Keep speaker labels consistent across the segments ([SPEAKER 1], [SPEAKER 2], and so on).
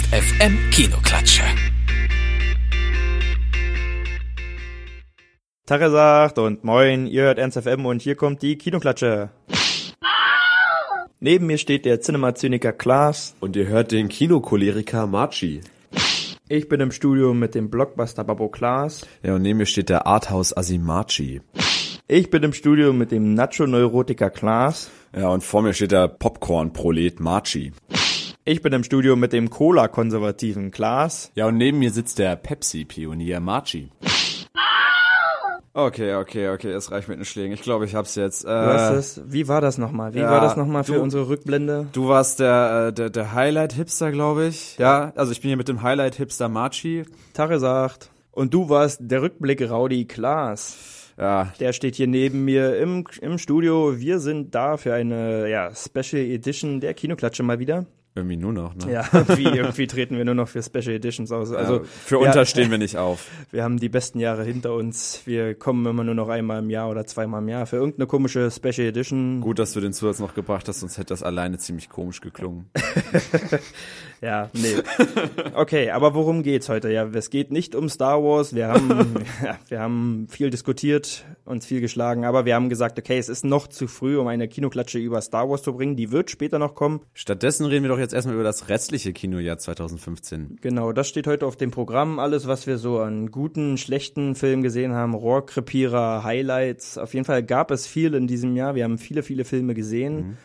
[SPEAKER 1] Ernst FM Kinoklatsche.
[SPEAKER 2] Tag sagt und moin, ihr hört Ernst FM und hier kommt die Kinoklatsche. Neben mir steht der Cinema-Zyniker Klaas.
[SPEAKER 3] Und ihr hört den Kinocholeriker Marchi.
[SPEAKER 2] Ich bin im Studio mit dem Blockbuster-Babo Klaas.
[SPEAKER 3] Ja, und neben mir steht der Arthouse Asimachi.
[SPEAKER 2] Ich bin im Studio mit dem Nacho-Neurotiker Klaas.
[SPEAKER 3] Ja, und vor mir steht der Popcorn-Prolet Marchi.
[SPEAKER 2] Ich bin im Studio mit dem Cola-konservativen Klaas.
[SPEAKER 3] Ja, und neben mir sitzt der Pepsi-Pionier Marchi. Okay, okay, okay, es reicht mit den Schlägen. Ich glaube, ich hab's jetzt. Äh,
[SPEAKER 2] es. Wie war das nochmal? Wie
[SPEAKER 3] ja,
[SPEAKER 2] war das nochmal für
[SPEAKER 3] du-
[SPEAKER 2] unsere Rückblende?
[SPEAKER 3] Du warst der, äh, der, der Highlight-Hipster, glaube ich. Ja, also ich bin hier mit dem Highlight-Hipster Marchi.
[SPEAKER 2] Tare sagt. Und du warst der Rückblick-Rowdy Klaas.
[SPEAKER 3] Ja,
[SPEAKER 2] Der steht hier neben mir im, im Studio. Wir sind da für eine ja, Special Edition der Kinoklatsche mal wieder.
[SPEAKER 3] Irgendwie nur noch, ne?
[SPEAKER 2] Ja, irgendwie, irgendwie treten wir nur noch für Special Editions aus. Also
[SPEAKER 3] Also für
[SPEAKER 2] ja,
[SPEAKER 3] unter stehen wir nicht auf.
[SPEAKER 2] Wir haben die besten Jahre hinter uns. Wir kommen immer nur noch einmal im Jahr oder zweimal im Jahr für irgendeine komische Special Edition.
[SPEAKER 3] Gut, dass du den Zusatz noch gebracht hast, sonst hätte das alleine ziemlich komisch geklungen.
[SPEAKER 2] Ja, nee. Okay, aber worum geht's heute? Ja, es geht nicht um Star Wars. Wir haben, ja, wir haben viel diskutiert, uns viel geschlagen, aber wir haben gesagt, okay, es ist noch zu früh, um eine Kinoklatsche über Star Wars zu bringen. Die wird später noch kommen.
[SPEAKER 3] Stattdessen reden wir doch jetzt erstmal über das restliche Kinojahr 2015.
[SPEAKER 2] Genau, das steht heute auf dem Programm. Alles, was wir so an guten, schlechten Filmen gesehen haben, Rohrkrepierer, Highlights. Auf jeden Fall gab es viel in diesem Jahr. Wir haben viele, viele Filme gesehen.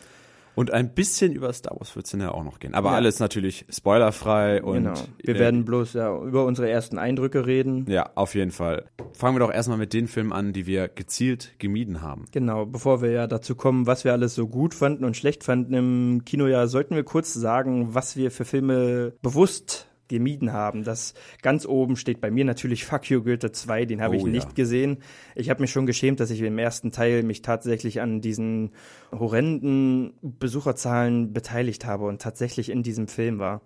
[SPEAKER 3] Und ein bisschen über Star Wars wird's ja auch noch gehen. Aber
[SPEAKER 2] Ja.
[SPEAKER 3] alles natürlich spoilerfrei und
[SPEAKER 2] Genau. Wir
[SPEAKER 3] äh,
[SPEAKER 2] werden bloß ja über unsere ersten Eindrücke reden.
[SPEAKER 3] ja, auf jeden Fall. Fangen wir doch erstmal mit den Filmen an, die wir gezielt gemieden haben.
[SPEAKER 2] Genau, bevor wir ja dazu kommen, was wir alles so gut fanden und schlecht fanden im Kinojahr, sollten wir kurz sagen, was wir für Filme bewusst gemieden haben. Das ganz oben steht bei mir natürlich Fuck You Goethe 2, den habe
[SPEAKER 3] Oh
[SPEAKER 2] ich
[SPEAKER 3] ja.
[SPEAKER 2] nicht gesehen. Ich habe mich schon geschämt, dass ich im ersten Teil mich tatsächlich an diesen horrenden Besucherzahlen beteiligt habe und tatsächlich in diesem Film war.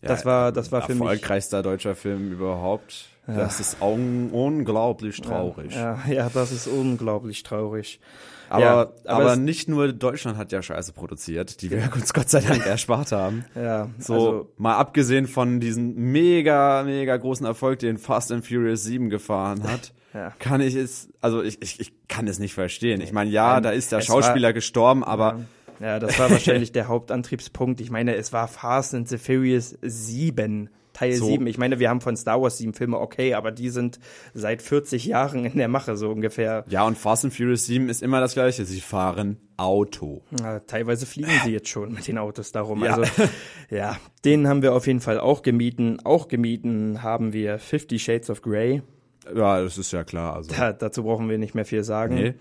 [SPEAKER 2] das war, das war für mich.
[SPEAKER 3] erfolgreichster deutscher Film überhaupt. Das ist un unglaublich traurig.
[SPEAKER 2] Ja, ja, das ist unglaublich traurig.
[SPEAKER 3] Aber,
[SPEAKER 2] Ja, aber
[SPEAKER 3] aber, nicht nur Deutschland hat ja Scheiße produziert, die wir uns Gott sei Dank erspart haben.
[SPEAKER 2] Ja,
[SPEAKER 3] So,
[SPEAKER 2] also
[SPEAKER 3] mal abgesehen von diesem mega, mega großen Erfolg, den Fast and Furious 7 gefahren hat,
[SPEAKER 2] Ja.
[SPEAKER 3] kann ich es, also ich, ich, ich kann es nicht verstehen. Ich meine, ja, da ist der
[SPEAKER 2] es
[SPEAKER 3] Schauspieler gestorben, aber
[SPEAKER 2] Ja, das war wahrscheinlich der Hauptantriebspunkt. Ich meine, es war Fast and the Furious 7, Teil
[SPEAKER 3] So.
[SPEAKER 2] 7. Ich meine, wir haben von Star Wars sieben Filme, okay, aber die sind seit 40 Jahren in der Mache, so ungefähr.
[SPEAKER 3] ja, und Fast and Furious 7 ist immer das gleiche. Sie fahren Auto.
[SPEAKER 2] Ja, teilweise fliegen sie jetzt schon mit den Autos darum.
[SPEAKER 3] Ja.
[SPEAKER 2] Also, ja, den haben wir auf jeden Fall auch gemieten. Auch gemieten haben wir Fifty Shades of Grey.
[SPEAKER 3] Ja, das ist ja klar. Also.
[SPEAKER 2] Da, dazu brauchen wir nicht mehr viel sagen.
[SPEAKER 3] Nee.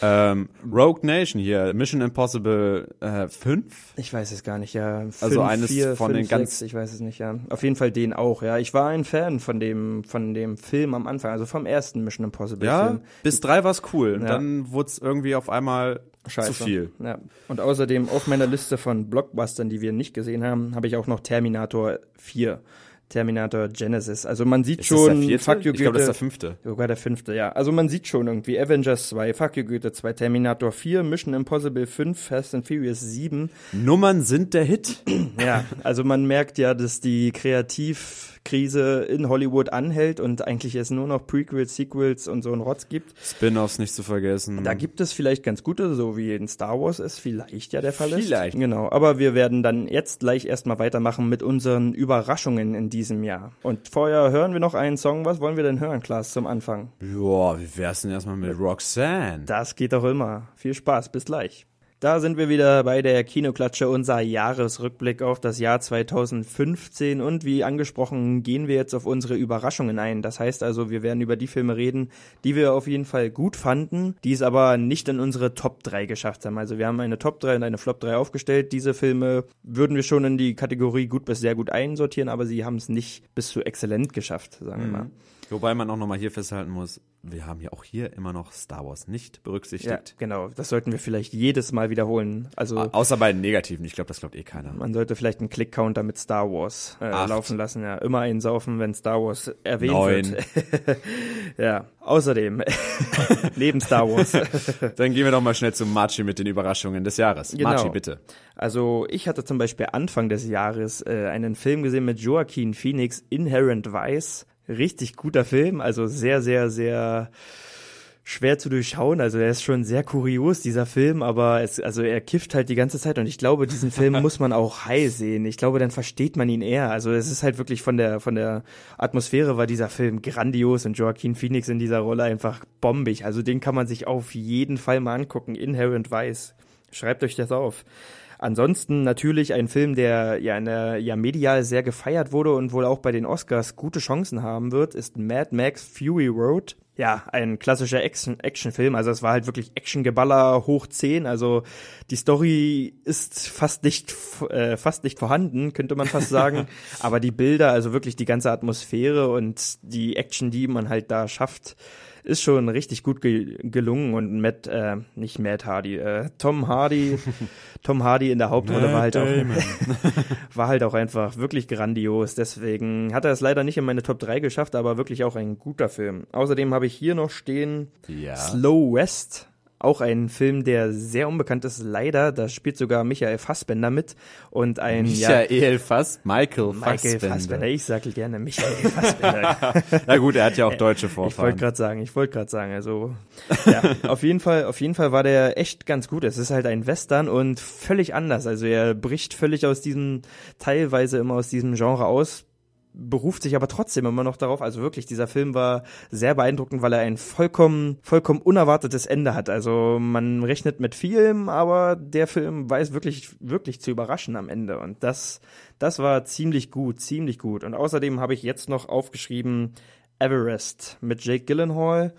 [SPEAKER 3] Ähm, Rogue Nation hier, Mission Impossible äh, 5.
[SPEAKER 2] Ich weiß es gar nicht, ja. Fünf,
[SPEAKER 3] Also eines
[SPEAKER 2] vier,
[SPEAKER 3] von
[SPEAKER 2] fünf,
[SPEAKER 3] den ganz-
[SPEAKER 2] sechs, ich weiß es nicht, ja. Auf jeden Fall den auch, ja. Ich war ein Fan von dem, von dem Film am Anfang, also vom ersten Mission Impossible
[SPEAKER 3] Ja,
[SPEAKER 2] Film.
[SPEAKER 3] bis drei war's cool. Und
[SPEAKER 2] Ja.
[SPEAKER 3] dann wurde es irgendwie auf einmal
[SPEAKER 2] Scheiße.
[SPEAKER 3] zu viel.
[SPEAKER 2] Ja. Und außerdem auf meiner Liste von Blockbustern, die wir nicht gesehen haben, habe ich auch noch Terminator 4. Terminator Genesis. Also man sieht
[SPEAKER 3] Ist der
[SPEAKER 2] schon,
[SPEAKER 3] vierte?
[SPEAKER 2] Fuck you
[SPEAKER 3] ich glaube, das ist der
[SPEAKER 2] Goethe.
[SPEAKER 3] fünfte.
[SPEAKER 2] Sogar der fünfte, ja. Also man sieht schon irgendwie Avengers 2, Fuck you Goethe 2, Terminator 4, Mission Impossible 5, Fast and Furious 7.
[SPEAKER 3] Nummern sind der Hit.
[SPEAKER 2] Ja, also man merkt ja, dass die Kreativkrise in Hollywood anhält und eigentlich es nur noch Prequels, Sequels und so ein Rotz gibt.
[SPEAKER 3] Spin-offs nicht zu vergessen.
[SPEAKER 2] Da gibt es vielleicht ganz gute, so wie in Star Wars es vielleicht ja der Fall ist.
[SPEAKER 3] Vielleicht.
[SPEAKER 2] Genau, aber wir werden dann jetzt gleich erstmal weitermachen mit unseren Überraschungen in diesem Jahr. Und vorher hören wir noch einen Song. Was wollen wir denn hören, Klaas, zum Anfang?
[SPEAKER 3] Joa, wie wär's denn erstmal mit Roxanne?
[SPEAKER 2] Das geht doch immer. Viel Spaß, bis gleich. Da sind wir wieder bei der Kinoklatsche, unser Jahresrückblick auf das Jahr 2015 und wie angesprochen gehen wir jetzt auf unsere Überraschungen ein. Das heißt also, wir werden über die Filme reden, die wir auf jeden Fall gut fanden, die es aber nicht in unsere Top 3 geschafft haben. Also wir haben eine Top 3 und eine Flop 3 aufgestellt. Diese Filme würden wir schon in die Kategorie gut bis sehr gut einsortieren, aber sie haben es nicht bis zu exzellent geschafft, sagen wir mal.
[SPEAKER 3] Wobei man auch nochmal hier festhalten muss, wir haben ja auch hier immer noch Star Wars nicht berücksichtigt.
[SPEAKER 2] Ja, genau. Das sollten wir vielleicht jedes Mal wiederholen. Also
[SPEAKER 3] Außer bei den Negativen, ich glaube, das glaubt eh keiner.
[SPEAKER 2] man sollte vielleicht einen Click-Counter mit Star Wars äh, laufen lassen. Ja, immer einen saufen, wenn Star Wars erwähnt
[SPEAKER 3] Neun.
[SPEAKER 2] wird. ja. Außerdem neben Star Wars.
[SPEAKER 3] Dann gehen wir doch mal schnell zum Marchi mit den Überraschungen des Jahres.
[SPEAKER 2] Genau.
[SPEAKER 3] Marchi, bitte.
[SPEAKER 2] Also ich hatte zum Beispiel Anfang des Jahres äh, einen Film gesehen mit Joaquin Phoenix, Inherent Vice. Richtig guter Film, also sehr, sehr, sehr schwer zu durchschauen. Also er ist schon sehr kurios, dieser Film, aber es, also er kifft halt die ganze Zeit und ich glaube, diesen Film muss man auch high sehen. Ich glaube, dann versteht man ihn eher. Also es ist halt wirklich von der, von der Atmosphäre war dieser Film grandios und Joaquin Phoenix in dieser Rolle einfach bombig. Also den kann man sich auf jeden Fall mal angucken. Inherent Vice. Schreibt euch das auf. Ansonsten natürlich ein Film, der ja, in der, ja medial sehr gefeiert wurde und wohl auch bei den Oscars gute Chancen haben wird, ist Mad Max Fury Road. Ja, ein klassischer Action- Actionfilm. Also es war halt wirklich Actiongeballer hoch 10. Also die Story ist fast nicht, äh, fast nicht vorhanden, könnte man fast sagen. Aber die Bilder, also wirklich die ganze Atmosphäre und die Action, die man halt da schafft, ist schon richtig gut ge gelungen und Matt, äh, nicht Matt Hardy, äh, Tom Hardy, Tom Hardy in der Hauptrolle war halt auch, war halt auch einfach wirklich grandios. Deswegen hat er es leider nicht in meine Top 3 geschafft, aber wirklich auch ein guter Film. Außerdem habe ich hier noch stehen
[SPEAKER 3] Ja.
[SPEAKER 2] Slow West. Auch ein Film, der sehr unbekannt ist, leider. Da spielt sogar Michael Fassbender mit. Und ein ja,
[SPEAKER 3] Michael Fass, Michael,
[SPEAKER 2] Michael
[SPEAKER 3] Fassbender.
[SPEAKER 2] Fassbender. Ich sage gerne Michael Fassbender.
[SPEAKER 3] Na gut, er hat ja auch deutsche
[SPEAKER 2] Ich wollte
[SPEAKER 3] Vorfahren.
[SPEAKER 2] gerade sagen, ich wollte gerade sagen, also ja, auf jeden Fall, auf jeden Fall war der echt ganz gut. Es ist halt ein Western und völlig anders. Also er bricht völlig aus diesem, teilweise immer aus diesem Genre aus, beruft sich aber trotzdem immer noch darauf. Also wirklich, dieser Film war sehr beeindruckend, weil er ein vollkommen, vollkommen unerwartetes Ende hat. Also man rechnet mit vielem, aber der Film weiß wirklich, wirklich zu überraschen am Ende. Und das, das war ziemlich gut, ziemlich gut. Und außerdem habe ich jetzt noch aufgeschrieben Everest mit Jake Gyllenhaal,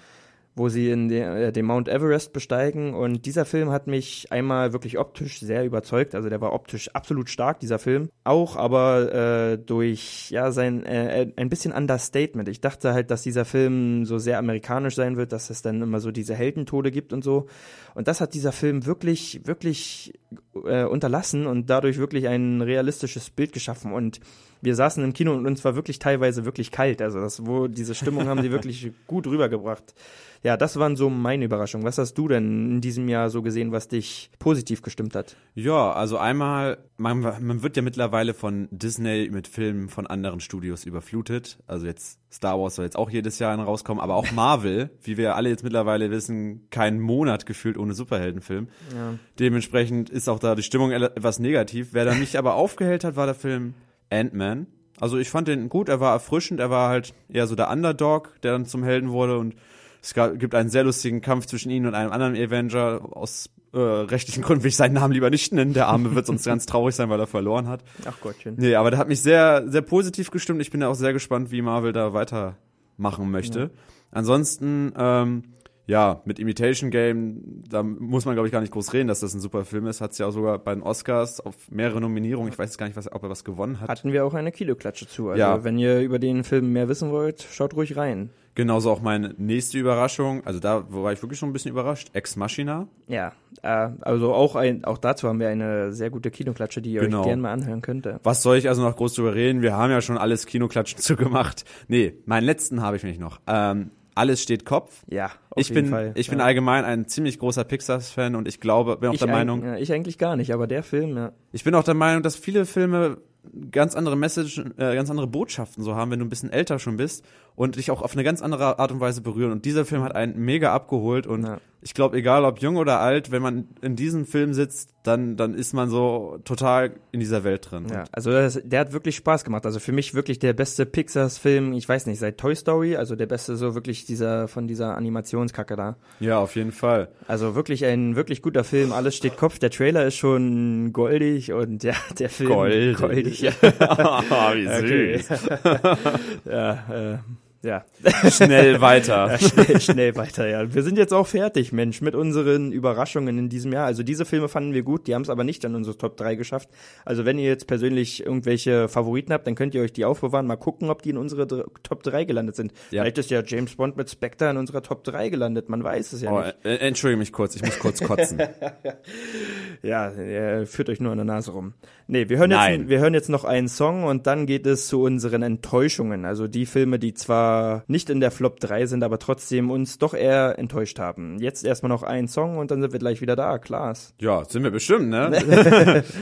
[SPEAKER 2] wo sie in den, äh, den Mount Everest besteigen. Und dieser Film hat mich einmal wirklich optisch sehr überzeugt. Also der war optisch absolut stark, dieser Film. Auch aber äh, durch ja sein äh, ein bisschen Understatement. Ich dachte halt, dass dieser Film so sehr amerikanisch sein wird, dass es dann immer so diese Heldentode gibt und so. Und das hat dieser Film wirklich, wirklich äh, unterlassen und dadurch wirklich ein realistisches Bild geschaffen. Und wir saßen im Kino und uns war wirklich teilweise wirklich kalt. Also das, wo diese Stimmung haben sie wirklich gut rübergebracht. Ja, das waren so meine Überraschungen. Was hast du denn in diesem Jahr so gesehen, was dich positiv gestimmt hat?
[SPEAKER 3] Ja, also einmal, man, man wird ja mittlerweile von Disney mit Filmen von anderen Studios überflutet. Also jetzt Star Wars soll jetzt auch jedes Jahr rauskommen, aber auch Marvel, wie wir alle jetzt mittlerweile wissen, keinen Monat gefühlt ohne Superheldenfilm.
[SPEAKER 2] Ja.
[SPEAKER 3] Dementsprechend ist auch da die Stimmung etwas negativ. Wer da mich aber aufgehellt hat, war der Film Ant-Man. Also ich fand den gut, er war erfrischend, er war halt eher so der Underdog, der dann zum Helden wurde und es gab, gibt einen sehr lustigen Kampf zwischen ihm und einem anderen Avenger. Aus äh, rechtlichen Gründen will ich seinen Namen lieber nicht nennen. Der Arme wird sonst ganz traurig sein, weil er verloren hat.
[SPEAKER 2] Ach Gottchen.
[SPEAKER 3] Nee, aber der hat mich sehr, sehr positiv gestimmt. Ich bin ja auch sehr gespannt, wie Marvel da weitermachen möchte. Ansonsten, ähm, ja, mit Imitation Game, da muss man, glaube ich, gar nicht groß reden, dass das ein super Film ist. Hat es ja auch sogar bei den Oscars auf mehrere Nominierungen. Ich weiß jetzt gar nicht, was, ob er was gewonnen hat.
[SPEAKER 2] Hatten wir auch eine Kiloklatsche zu. Also
[SPEAKER 3] Ja.
[SPEAKER 2] wenn ihr über den Film mehr wissen wollt, schaut ruhig rein.
[SPEAKER 3] Genauso auch meine nächste Überraschung. Also da war ich wirklich schon ein bisschen überrascht. Ex Machina.
[SPEAKER 2] Ja, äh, also auch ein, auch dazu haben wir eine sehr gute Kinoklatsche, die ihr
[SPEAKER 3] Genau.
[SPEAKER 2] euch gerne mal anhören könnte.
[SPEAKER 3] Was soll ich also noch groß drüber reden? Wir haben ja schon alles Kinoklatschen zugemacht. Nee, meinen letzten habe ich nämlich noch. Ähm, alles steht Kopf.
[SPEAKER 2] Ja, auf
[SPEAKER 3] ich
[SPEAKER 2] jeden
[SPEAKER 3] bin,
[SPEAKER 2] Fall.
[SPEAKER 3] ich bin
[SPEAKER 2] ja.
[SPEAKER 3] allgemein ein ziemlich großer Pixar-Fan und ich glaube, bin auch
[SPEAKER 2] ich
[SPEAKER 3] der
[SPEAKER 2] ein-
[SPEAKER 3] Meinung,
[SPEAKER 2] ja, ich eigentlich gar nicht, aber der Film, ja.
[SPEAKER 3] ich bin auch der Meinung, dass viele Filme ganz andere Message, äh, ganz andere Botschaften so haben, wenn du ein bisschen älter schon bist und dich auch auf eine ganz andere Art und Weise berühren. Und dieser Film hat einen mega abgeholt und
[SPEAKER 2] Ja.
[SPEAKER 3] ich glaube, egal ob jung oder alt, wenn man in diesem Film sitzt, dann, dann ist man so total in dieser Welt drin.
[SPEAKER 2] Ja, also das, der hat wirklich Spaß gemacht. Also für mich wirklich der beste Pixars-Film, ich weiß nicht, seit Toy Story, also der beste so wirklich dieser von dieser Animationskacke da.
[SPEAKER 3] ja, auf jeden Fall.
[SPEAKER 2] Also wirklich ein wirklich guter Film, alles steht Kopf. Der Trailer ist schon goldig und ja, der Film
[SPEAKER 3] Goldig.
[SPEAKER 2] goldig. Ja.
[SPEAKER 3] Wie
[SPEAKER 2] Okay. ja, äh, Ja.
[SPEAKER 3] Schnell weiter.
[SPEAKER 2] Ja, schnell, schnell weiter, ja. Wir sind jetzt auch fertig, Mensch, mit unseren Überraschungen in diesem Jahr. Also diese Filme fanden wir gut, die haben es aber nicht an unsere Top 3 geschafft. Also wenn ihr jetzt persönlich irgendwelche Favoriten habt, dann könnt ihr euch die aufbewahren, mal gucken, ob die in unsere Top 3 gelandet sind.
[SPEAKER 3] Ja.
[SPEAKER 2] Vielleicht ist ja James Bond mit Spectre in unserer Top 3 gelandet, man weiß es ja
[SPEAKER 3] Oh,
[SPEAKER 2] nicht.
[SPEAKER 3] äh, entschuldige mich kurz, ich muss kurz kotzen.
[SPEAKER 2] Ja, er führt euch nur an der Nase rum. Nee, wir hören,
[SPEAKER 3] Nein.
[SPEAKER 2] jetzt, wir hören jetzt noch einen Song und dann geht es zu unseren Enttäuschungen. Also die Filme, die zwar nicht in der Flop 3 sind, aber trotzdem uns doch eher enttäuscht haben. Jetzt erstmal noch ein Song und dann sind wir gleich wieder da, Klaas.
[SPEAKER 3] ja, sind wir bestimmt, ne?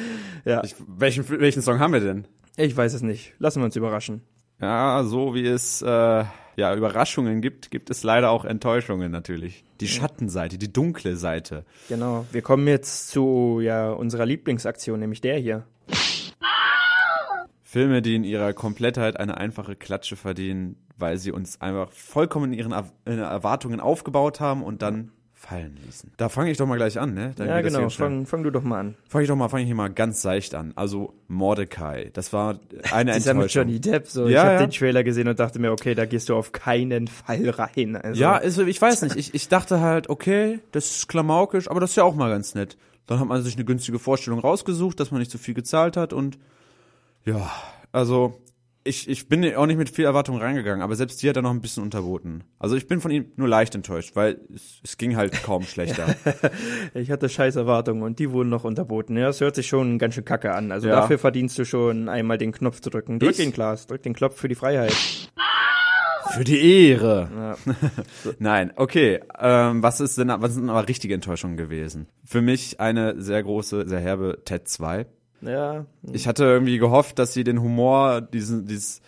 [SPEAKER 2] Ja.
[SPEAKER 3] Ich, welchen, welchen Song haben wir denn?
[SPEAKER 2] Ich weiß es nicht. Lassen wir uns überraschen.
[SPEAKER 3] Ja, so wie es äh, ja Überraschungen gibt, gibt es leider auch Enttäuschungen natürlich. Die Schattenseite, die dunkle Seite.
[SPEAKER 2] Genau. Wir kommen jetzt zu ja, unserer Lieblingsaktion, nämlich der hier.
[SPEAKER 3] Filme, die in ihrer Komplettheit eine einfache Klatsche verdienen, weil sie uns einfach vollkommen in ihren Er- Erwartungen aufgebaut haben und dann fallen ließen. Da fange ich doch mal gleich an, ne? Dann
[SPEAKER 2] ja, genau. Fang, fang du doch mal an.
[SPEAKER 3] Fange ich doch mal, fange ich hier mal ganz seicht an. Also Mordecai, das war eine
[SPEAKER 2] Das ist ja mit
[SPEAKER 3] Enttäuschung.
[SPEAKER 2] Johnny Depp so.
[SPEAKER 3] Ja,
[SPEAKER 2] ich habe
[SPEAKER 3] ja.
[SPEAKER 2] den Trailer gesehen und dachte mir, okay, da gehst du auf keinen Fall rein. Also,
[SPEAKER 3] Ja, also ich weiß nicht. Ich, ich dachte halt, okay, das ist klamaukisch, aber das ist ja auch mal ganz nett. Dann hat man sich eine günstige Vorstellung rausgesucht, dass man nicht so viel gezahlt hat und ja, also ich, ich bin auch nicht mit viel Erwartung reingegangen, aber selbst die hat er noch ein bisschen unterboten. Also ich bin von ihm nur leicht enttäuscht, weil es, es ging halt kaum schlechter.
[SPEAKER 2] Ich hatte scheiß Erwartungen und die wurden noch unterboten. Ja, das hört sich schon ganz schön kacke an. Also
[SPEAKER 3] Ja.
[SPEAKER 2] dafür verdienst du schon einmal den Knopf zu drücken. Drück
[SPEAKER 3] Ich?
[SPEAKER 2] den Klaas, drück den Knopf für die Freiheit.
[SPEAKER 3] Für die Ehre.
[SPEAKER 2] Ja.
[SPEAKER 3] Nein, okay. Ähm, was ist denn, was sind aber richtige Enttäuschungen gewesen? Für mich eine sehr große, sehr herbe Ted 2.
[SPEAKER 2] ja,
[SPEAKER 3] Ich hatte irgendwie gehofft, dass sie den Humor, diesen, dieses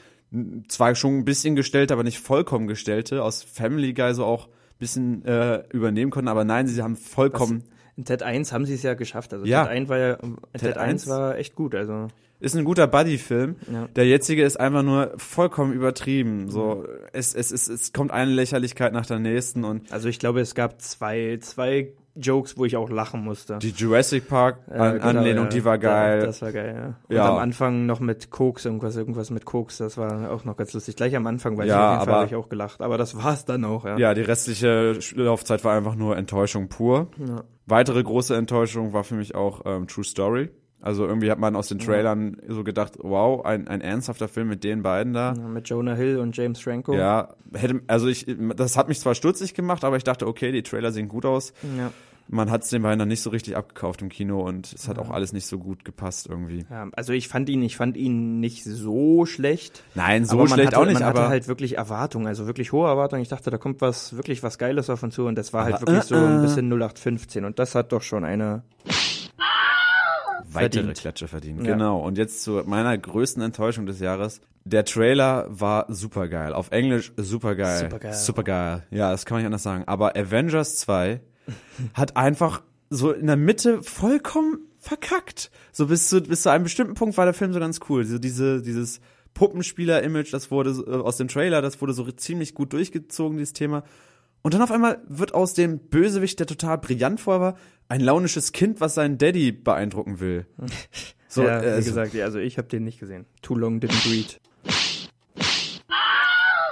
[SPEAKER 3] zwar schon ein bisschen gestellte, aber nicht vollkommen gestellte, aus Family Guy so auch ein bisschen äh, übernehmen konnten, aber nein, sie haben vollkommen,
[SPEAKER 2] in Ted 1 haben sie es ja geschafft. Also
[SPEAKER 3] Ja.
[SPEAKER 2] Ted 1 war ja, Ted, 1
[SPEAKER 3] 1
[SPEAKER 2] war echt gut. Also
[SPEAKER 3] ist ein guter Buddy-Film.
[SPEAKER 2] Ja.
[SPEAKER 3] Der jetzige ist einfach nur vollkommen übertrieben. So, es, es, es, es kommt eine Lächerlichkeit nach der nächsten und
[SPEAKER 2] Also ich glaube, es gab zwei, zwei Jokes, wo ich auch lachen musste.
[SPEAKER 3] die Jurassic Park An
[SPEAKER 2] genau,
[SPEAKER 3] Anlehnung,
[SPEAKER 2] ja.
[SPEAKER 3] die war geil.
[SPEAKER 2] Das war geil, ja. Und
[SPEAKER 3] Ja.
[SPEAKER 2] am Anfang noch mit Koks, irgendwas, irgendwas mit Koks, das war auch noch ganz lustig. Gleich am Anfang, weil
[SPEAKER 3] Ja,
[SPEAKER 2] ich auf jeden Fall ich auch gelacht. Aber das war's dann auch, ja.
[SPEAKER 3] ja, die restliche Laufzeit war einfach nur Enttäuschung pur.
[SPEAKER 2] Ja.
[SPEAKER 3] Weitere große Enttäuschung war für mich auch ähm, True Story. Also irgendwie hat man aus den Trailern so gedacht, wow, ein, ein ernsthafter Film mit den beiden da.
[SPEAKER 2] Ja, Mit Jonah Hill und James Franco.
[SPEAKER 3] Ja, hätte, also ich, das hat mich zwar stutzig gemacht, aber ich dachte, okay, die Trailer sehen gut aus.
[SPEAKER 2] Ja.
[SPEAKER 3] Man hat es den beiden dann nicht so richtig abgekauft im Kino und es hat auch alles nicht so gut gepasst irgendwie.
[SPEAKER 2] Ja, also ich fand ihn, ich fand ihn nicht so schlecht.
[SPEAKER 3] Nein, so schlecht
[SPEAKER 2] hatte,
[SPEAKER 3] auch nicht,
[SPEAKER 2] man
[SPEAKER 3] aber
[SPEAKER 2] hatte halt wirklich Erwartungen, also wirklich hohe Erwartungen. Ich dachte, da kommt was, wirklich was Geiles auf uns zu und das war halt
[SPEAKER 3] Aber,
[SPEAKER 2] wirklich
[SPEAKER 3] äh,
[SPEAKER 2] so ein
[SPEAKER 3] äh.
[SPEAKER 2] bisschen 0815 und das hat doch schon eine,
[SPEAKER 3] weitere
[SPEAKER 2] verdient.
[SPEAKER 3] Klatsche verdient.
[SPEAKER 2] Ja.
[SPEAKER 3] Genau. Und jetzt zu meiner größten Enttäuschung des Jahres. Der Trailer war supergeil. Auf Englisch supergeil.
[SPEAKER 2] Supergeil.
[SPEAKER 3] Supergeil. Ja, das kann man nicht anders sagen. Aber Avengers 2 hat einfach so in der Mitte vollkommen verkackt. So bis zu, bis zu einem bestimmten Punkt war der Film so ganz cool. So diese, dieses Puppenspieler-Image, das wurde äh, aus dem Trailer, das wurde so ziemlich gut durchgezogen, dieses Thema. Und dann auf einmal wird aus dem Bösewicht, der total brillant vorher war, ein launisches Kind, was seinen Daddy beeindrucken will. So,
[SPEAKER 2] ja,
[SPEAKER 3] äh,
[SPEAKER 2] wie
[SPEAKER 3] so-
[SPEAKER 2] gesagt, ja, also ich habe den nicht gesehen. Too long didn't read.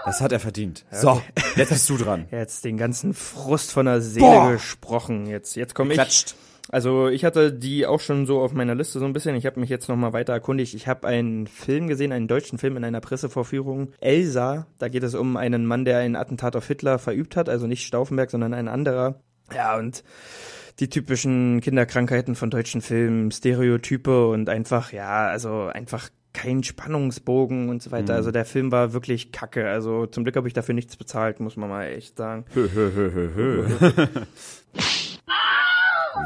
[SPEAKER 3] Das hat er verdient. So, jetzt bist du dran.
[SPEAKER 2] Jetzt den ganzen Frust von der Seele
[SPEAKER 3] Boah.
[SPEAKER 2] gesprochen. Jetzt, jetzt komme ich.
[SPEAKER 3] Klatscht.
[SPEAKER 2] Also ich hatte die auch schon so auf meiner Liste so ein bisschen. Ich habe mich jetzt noch mal weiter erkundigt. Ich habe einen Film gesehen, einen deutschen Film in einer Pressevorführung. Elsa. Da geht es um einen Mann, der ein Attentat auf Hitler verübt hat. Also nicht Stauffenberg, sondern ein anderer. Ja und die typischen Kinderkrankheiten von deutschen Filmen, Stereotype und einfach ja, also einfach kein Spannungsbogen und so weiter. Also der Film war wirklich kacke. Also zum Glück habe ich dafür nichts bezahlt, muss man mal echt sagen.
[SPEAKER 3] Hö, hö, hö.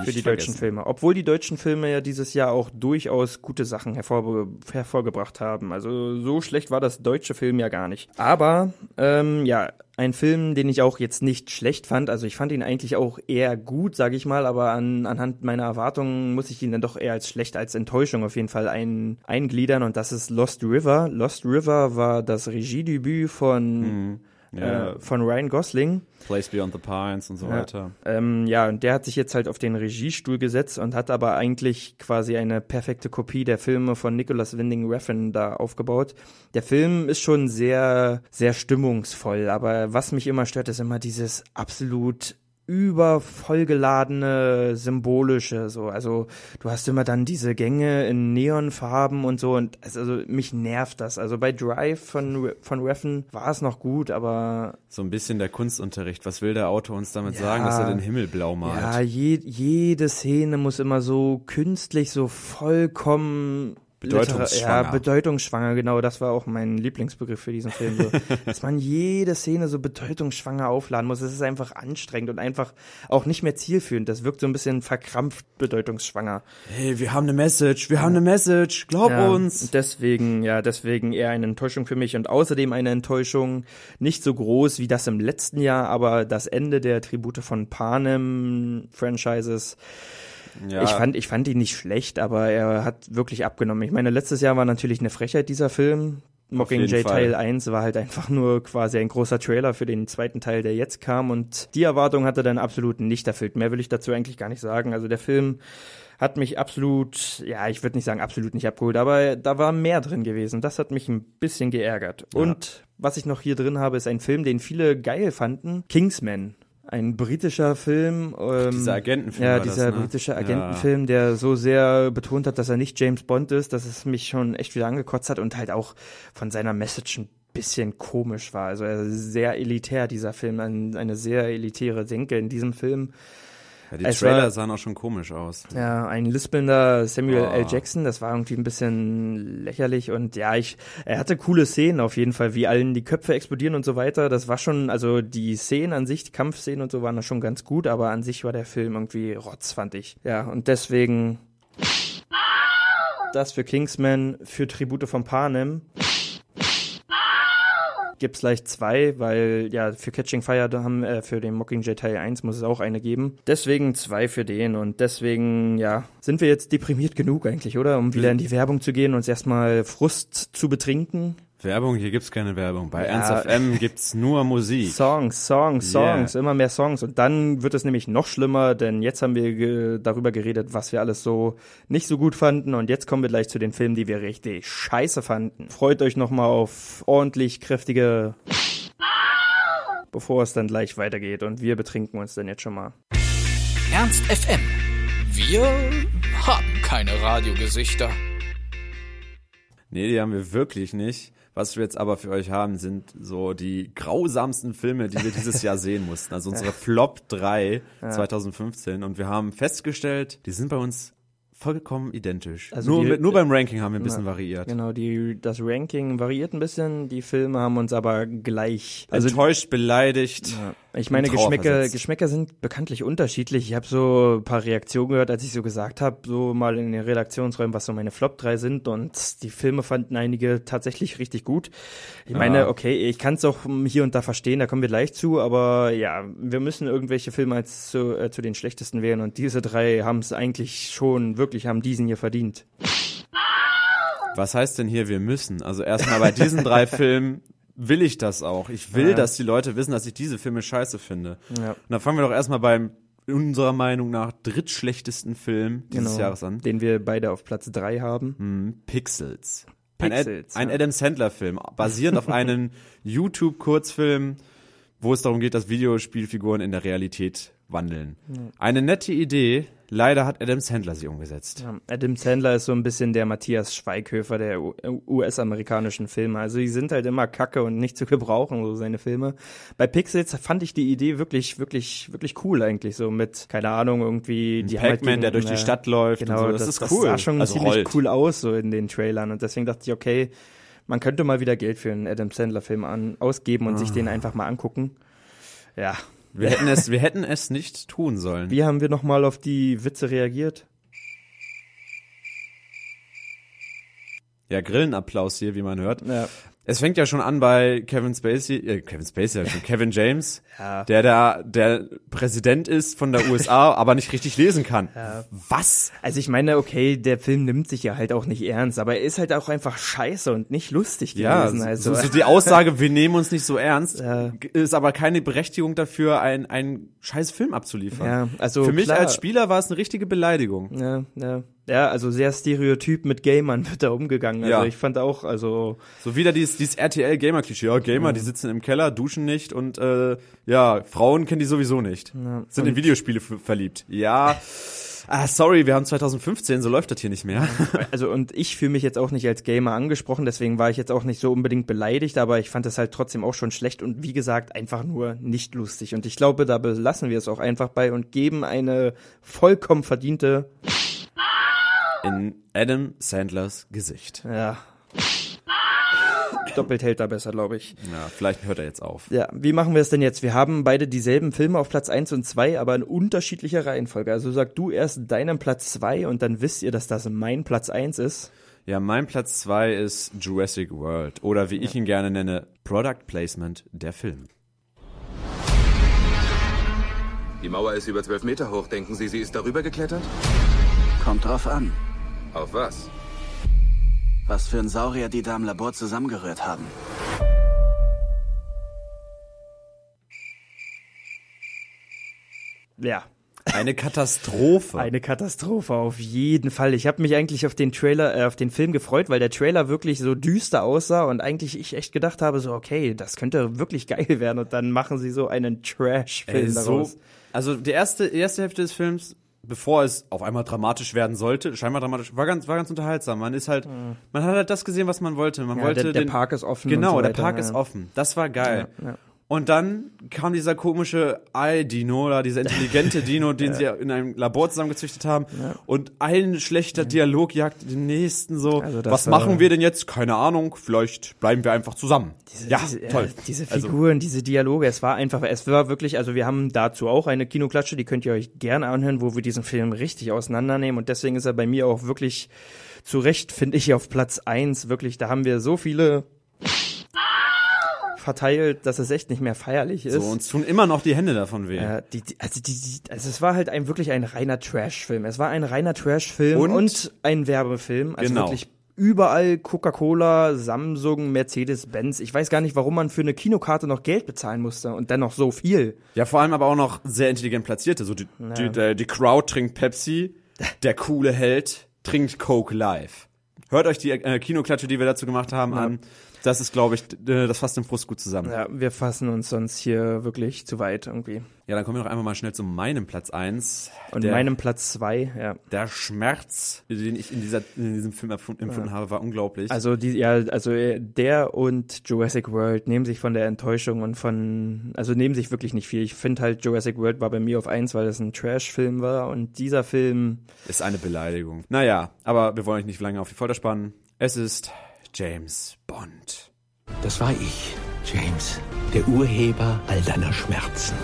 [SPEAKER 2] für die deutschen Filme. Obwohl die deutschen Filme ja dieses Jahr auch durchaus gute Sachen hervorge hervorgebracht haben. Also so schlecht war das deutsche Film ja gar nicht. Aber ähm, ja, ein Film, den ich auch jetzt nicht schlecht fand. Also ich fand ihn eigentlich auch eher gut, sage ich mal. Aber an, anhand meiner Erwartungen muss ich ihn dann doch eher als schlecht als Enttäuschung auf jeden Fall ein, eingliedern. Und das ist Lost River. Lost River war das Regiedebüt von
[SPEAKER 3] Ja.
[SPEAKER 2] äh, von Ryan Gosling.
[SPEAKER 3] Place Beyond the Pines und so weiter.
[SPEAKER 2] Ähm, ja, und der hat sich jetzt halt auf den Regiestuhl gesetzt und hat aber eigentlich quasi eine perfekte Kopie der Filme von Nicholas Winding Refn da aufgebaut. Der Film ist schon sehr, sehr stimmungsvoll, aber was mich immer stört, ist immer dieses absolut übervollgeladene symbolische so also du hast immer dann diese Gänge in Neonfarben und so und also mich nervt das also bei Drive von von Refn war es noch gut aber
[SPEAKER 3] So ein bisschen der Kunstunterricht. Was will der Autor uns damit sagen, dass er den Himmel blau malt?
[SPEAKER 2] ja je, jede Szene muss immer so künstlich so vollkommen
[SPEAKER 3] Bedeutungsschwanger.
[SPEAKER 2] Ja, bedeutungsschwanger, genau, das war auch mein Lieblingsbegriff für diesen Film. So. Dass man jede Szene so bedeutungsschwanger aufladen muss. Es ist einfach anstrengend und einfach auch nicht mehr zielführend. Das wirkt so ein bisschen verkrampft bedeutungsschwanger.
[SPEAKER 3] Hey, wir haben eine Message, wir haben eine Message, glaub
[SPEAKER 2] Ja,
[SPEAKER 3] uns.
[SPEAKER 2] und Deswegen, ja, deswegen eher eine Enttäuschung für mich und außerdem eine Enttäuschung nicht so groß wie das im letzten Jahr, aber das Ende der Tribute von Panem Franchises.
[SPEAKER 3] Ja,
[SPEAKER 2] Ich fand, ich fand ihn nicht schlecht, aber er hat wirklich abgenommen. Ich meine, letztes Jahr war natürlich eine Frechheit dieser Film. Mockingjay. Teil 1 war halt einfach nur quasi ein großer Trailer für den zweiten Teil, der jetzt kam und die Erwartung hat er dann absolut nicht erfüllt. Mehr will ich dazu eigentlich gar nicht sagen. Also der Film hat mich absolut, ja, ich würde nicht sagen absolut nicht abgeholt, aber da war mehr drin gewesen. Das hat mich ein bisschen geärgert. Und was ich noch hier drin habe, ist ein Film, den viele geil fanden. Kingsman. Ein britischer Film. Ähm,
[SPEAKER 3] dieser Agentenfilm
[SPEAKER 2] Ja,
[SPEAKER 3] war das,
[SPEAKER 2] dieser
[SPEAKER 3] ne?
[SPEAKER 2] britische
[SPEAKER 3] Ja.
[SPEAKER 2] Agentenfilm, der so sehr betont hat, dass er nicht James Bond ist, dass es mich schon echt wieder angekotzt hat und halt auch von seiner Message ein bisschen komisch war. Also er ist sehr elitär, dieser Film, ein, eine sehr elitäre Denke in diesem Film.
[SPEAKER 3] Ja, die
[SPEAKER 2] es
[SPEAKER 3] Trailer
[SPEAKER 2] war-
[SPEAKER 3] sahen auch schon komisch aus.
[SPEAKER 2] Ja, ein lispelnder Samuel
[SPEAKER 3] Oh.
[SPEAKER 2] L. Jackson, das war irgendwie ein bisschen lächerlich und ja, ich, er hatte coole Szenen auf jeden Fall, wie allen die Köpfe explodieren und so weiter. Das war schon, also die Szenen an sich, die Kampfszenen und so waren da schon ganz gut, aber an sich war der Film irgendwie rotz, fand ich. Ja, und deswegen das für Kingsman, für Tribute von Panem. Gibt's gleich zwei, weil ja für Catching Fire da haben äh, für den Mockingjay Teil 1 muss es auch eine geben. Deswegen zwei für den und deswegen ja, sind wir jetzt deprimiert genug eigentlich, oder? Um wieder in die Werbung zu gehen und uns erstmal Frust zu betrinken.
[SPEAKER 3] Werbung, hier gibt's keine Werbung. Bei
[SPEAKER 2] Ja.
[SPEAKER 3] Ernst FM gibt's nur Musik.
[SPEAKER 2] Songs, Songs,
[SPEAKER 3] Yeah.
[SPEAKER 2] Songs, immer mehr Songs. Und dann wird es nämlich noch schlimmer, denn jetzt haben wir ge darüber geredet, was wir alles so nicht so gut fanden. Und jetzt kommen wir gleich zu den Filmen, die wir richtig scheiße fanden. Freut euch nochmal auf ordentlich kräftige, bevor es dann gleich weitergeht. Und wir betrinken uns dann jetzt schon mal.
[SPEAKER 1] Ernst FM. Wir haben keine Radiogesichter.
[SPEAKER 3] Nee, die haben wir wirklich nicht. Was wir jetzt aber für euch haben, sind so die grausamsten Filme, die wir dieses Jahr sehen mussten. Also unsere Flop 3 2015. Und wir haben festgestellt, die sind bei uns vollkommen identisch.
[SPEAKER 2] Also
[SPEAKER 3] nur,
[SPEAKER 2] die-
[SPEAKER 3] nur beim Ranking haben wir ein bisschen
[SPEAKER 2] Ja,
[SPEAKER 3] variiert.
[SPEAKER 2] Genau, die, das Ranking variiert ein bisschen. Die Filme haben uns aber gleich. Also
[SPEAKER 3] Enttäuscht, beleidigt.
[SPEAKER 2] Ja. Ich meine, Geschmäcker. Geschmäcker sind bekanntlich unterschiedlich. Ich habe so ein paar Reaktionen gehört, als ich so gesagt habe, so mal in den Redaktionsräumen, was so meine Flop 3 sind. Und die Filme fanden einige tatsächlich richtig gut. Ich meine, okay, ich kann es auch hier und da verstehen, da kommen wir gleich zu. Aber ja, wir müssen irgendwelche Filme als zu, äh, zu den schlechtesten wählen. Und diese drei haben es eigentlich schon wirklich, haben diesen hier verdient.
[SPEAKER 3] Was heißt denn hier, wir müssen? Also erstmal bei diesen drei Filmen will ich das auch. Ich will,
[SPEAKER 2] Ja.
[SPEAKER 3] dass die Leute wissen, dass ich diese Filme scheiße finde.
[SPEAKER 2] Ja.
[SPEAKER 3] Und dann fangen wir doch erstmal beim unserer Meinung nach drittschlechtesten Film dieses
[SPEAKER 2] Genau.
[SPEAKER 3] Jahres an.
[SPEAKER 2] Den wir beide auf Platz 3 haben.
[SPEAKER 3] Hm, Pixels. Ein, Ad,
[SPEAKER 2] Pixels,
[SPEAKER 3] ein
[SPEAKER 2] ja.
[SPEAKER 3] Adam Sandler-Film, basierend auf einem YouTube-Kurzfilm, wo es darum geht, dass Videospielfiguren in der Realität wandeln. Eine nette Idee. Leider hat Adam Sandler sie umgesetzt.
[SPEAKER 2] Ja, Adam Sandler ist so ein bisschen der Matthias Schweighöfer der US-amerikanischen Filme. Also die sind halt immer kacke und nicht zu gebrauchen, so seine Filme. Bei Pixels fand ich die Idee wirklich, wirklich, wirklich cool eigentlich, so mit, keine Ahnung, irgendwie die halt
[SPEAKER 3] Pac-Man,
[SPEAKER 2] gegen-
[SPEAKER 3] der durch die
[SPEAKER 2] äh,
[SPEAKER 3] Stadt läuft
[SPEAKER 2] Genau,
[SPEAKER 3] so. Das, ist cool.
[SPEAKER 2] Das sah schon
[SPEAKER 3] also
[SPEAKER 2] ziemlich
[SPEAKER 3] rollt.
[SPEAKER 2] cool aus, so in den Trailern. Und deswegen dachte ich, okay, man könnte mal wieder Geld für einen Adam Sandler-Film an, ausgeben und
[SPEAKER 3] Ah.
[SPEAKER 2] sich den einfach mal angucken. Ja.
[SPEAKER 3] Wir hätten es, wir hätten es nicht tun sollen.
[SPEAKER 2] Wie haben wir nochmal auf die Witze reagiert?
[SPEAKER 3] Ja, Grillenapplaus hier, wie man hört.
[SPEAKER 2] Ja.
[SPEAKER 3] Es fängt ja schon an bei Kevin Spacey, äh, Kevin Spacey, ja schon, Kevin James,
[SPEAKER 2] Ja.
[SPEAKER 3] der da der Präsident ist von der USA, aber nicht richtig lesen kann. Was?
[SPEAKER 2] Also ich meine, okay, der Film nimmt sich ja halt auch nicht ernst, aber er ist halt auch einfach scheiße und nicht lustig
[SPEAKER 3] Ja,
[SPEAKER 2] gewesen. also,
[SPEAKER 3] so, so die Aussage, wir nehmen uns nicht so ernst,
[SPEAKER 2] Ja.
[SPEAKER 3] ist aber keine Berechtigung dafür, ein, einen scheiß Film abzuliefern.
[SPEAKER 2] Ja, also
[SPEAKER 3] Für mich
[SPEAKER 2] klar.
[SPEAKER 3] als Spieler war es eine richtige Beleidigung.
[SPEAKER 2] ja, ja. Ja, also sehr stereotyp mit Gamern wird da umgegangen. Also
[SPEAKER 3] Ja.
[SPEAKER 2] ich fand auch, also
[SPEAKER 3] So wieder dieses, dieses RTL-Gamer-Klischee. Ja, Gamer, die sitzen im Keller, duschen nicht und äh, ja, Frauen kennen die sowieso nicht. Sind in Videospiele verliebt. Ja. Ah, sorry, wir haben 2015, so läuft das hier nicht mehr.
[SPEAKER 2] Also und ich fühle mich jetzt auch nicht als Gamer angesprochen, deswegen war ich jetzt auch nicht so unbedingt beleidigt, aber ich fand es halt trotzdem auch schon schlecht und wie gesagt einfach nur nicht lustig. Und ich glaube, da belassen wir es auch einfach bei und geben eine vollkommen verdiente,
[SPEAKER 3] In Adam Sandlers Gesicht.
[SPEAKER 2] ja, doppelt hält da besser, glaube ich.
[SPEAKER 3] Ja, vielleicht hört er jetzt auf.
[SPEAKER 2] Ja, wie machen wir es denn jetzt? Wir haben beide dieselben Filme auf Platz 1 und 2, aber in unterschiedlicher Reihenfolge. Also sag du erst deinen Platz 2 und dann wisst ihr, dass das mein Platz 1 ist.
[SPEAKER 3] Ja, mein Platz zwei ist Jurassic World oder wie ich ihn gerne nenne, Product Placement der Film.
[SPEAKER 4] Die Mauer ist über zwölf Meter hoch. Denken Sie, sie ist darüber geklettert?
[SPEAKER 5] Kommt drauf an,
[SPEAKER 4] Auf was?
[SPEAKER 5] was für ein Saurier die da im Labor zusammengerührt haben.
[SPEAKER 2] Ja,
[SPEAKER 3] Eine Katastrophe.
[SPEAKER 2] Eine Katastrophe auf jeden Fall. Ich habe mich eigentlich auf den Trailer, äh, auf den Film gefreut, weil der Trailer wirklich so düster aussah und eigentlich ich echt gedacht habe, so okay, das könnte wirklich geil werden und dann machen sie so einen Trash-Film
[SPEAKER 3] so,
[SPEAKER 2] daraus.
[SPEAKER 3] also die erste, die erste Hälfte des Films, bevor es auf einmal dramatisch werden sollte, scheinbar dramatisch, war ganz, war ganz unterhaltsam. Man ist halt, man hat halt das gesehen, was man wollte. Man
[SPEAKER 2] Ja,
[SPEAKER 3] wollte
[SPEAKER 2] der- der
[SPEAKER 3] den,
[SPEAKER 2] Park ist offen
[SPEAKER 3] Genau,
[SPEAKER 2] so
[SPEAKER 3] der Park
[SPEAKER 2] ja.
[SPEAKER 3] ist offen. Das war geil.
[SPEAKER 2] Ja.
[SPEAKER 3] Und dann kam dieser komische Ei-Dino oder dieser intelligente Dino, den sie in einem Labor zusammengezüchtet haben. Und ein schlechter Dialog jagt den nächsten so.
[SPEAKER 2] Also
[SPEAKER 3] was machen wir denn jetzt? Keine Ahnung. Vielleicht bleiben wir einfach zusammen. ja,
[SPEAKER 2] diese,
[SPEAKER 3] toll.
[SPEAKER 2] diese
[SPEAKER 3] Also-
[SPEAKER 2] Figuren, diese Dialoge, es war einfach, es war wirklich, also wir haben dazu auch eine Kinoklatsche, die könnt ihr euch gerne anhören, wo wir diesen Film richtig auseinandernehmen und deswegen ist er bei mir auch wirklich zu Recht, finde ich, auf Platz eins wirklich, da haben wir so viele verteilt, dass es echt nicht mehr feierlich ist.
[SPEAKER 3] So, uns tun immer noch die Hände davon weh.
[SPEAKER 2] Ja, die, die, also, die, die, also es war halt ein wirklich ein reiner Trash-Film. Es war ein reiner Trash-Film
[SPEAKER 3] Und-
[SPEAKER 2] und, ein Werbefilm. Also
[SPEAKER 3] Genau.
[SPEAKER 2] wirklich überall Coca-Cola, Samsung, Mercedes-Benz. Ich weiß gar nicht, warum man für eine Kinokarte noch Geld bezahlen musste und dennoch so viel.
[SPEAKER 3] Ja, vor allem aber auch noch sehr intelligent platzierte. So die, die, der, die Crowd trinkt Pepsi, der coole Held trinkt Coke live. Hört euch die äh, Kinoklatsche, die wir dazu gemacht haben, an. Das ist, glaube ich, das fasst den Frust gut zusammen. Ja.
[SPEAKER 2] Ja, wir fassen uns sonst hier wirklich zu weit irgendwie.
[SPEAKER 3] dann kommen wir doch einfach mal schnell zu meinem Platz eins.
[SPEAKER 2] Und
[SPEAKER 3] der,
[SPEAKER 2] meinem Platz zwei, ja.
[SPEAKER 3] der Schmerz, den ich in, dieser, in diesem Film empf- empfunden habe, war unglaublich.
[SPEAKER 2] Also die, ja, also äh, der und Jurassic World nehmen sich von der Enttäuschung und von, also nehmen sich wirklich nicht viel. Ich finde halt Jurassic World war bei mir auf eins, weil es ein Trash-Film war und dieser Film,
[SPEAKER 3] ist eine Beleidigung. Naja, aber wir wollen euch nicht lange auf die Folter spannen. Es ist James Bond.
[SPEAKER 6] Das war ich, James, der Urheber all deiner Schmerzen.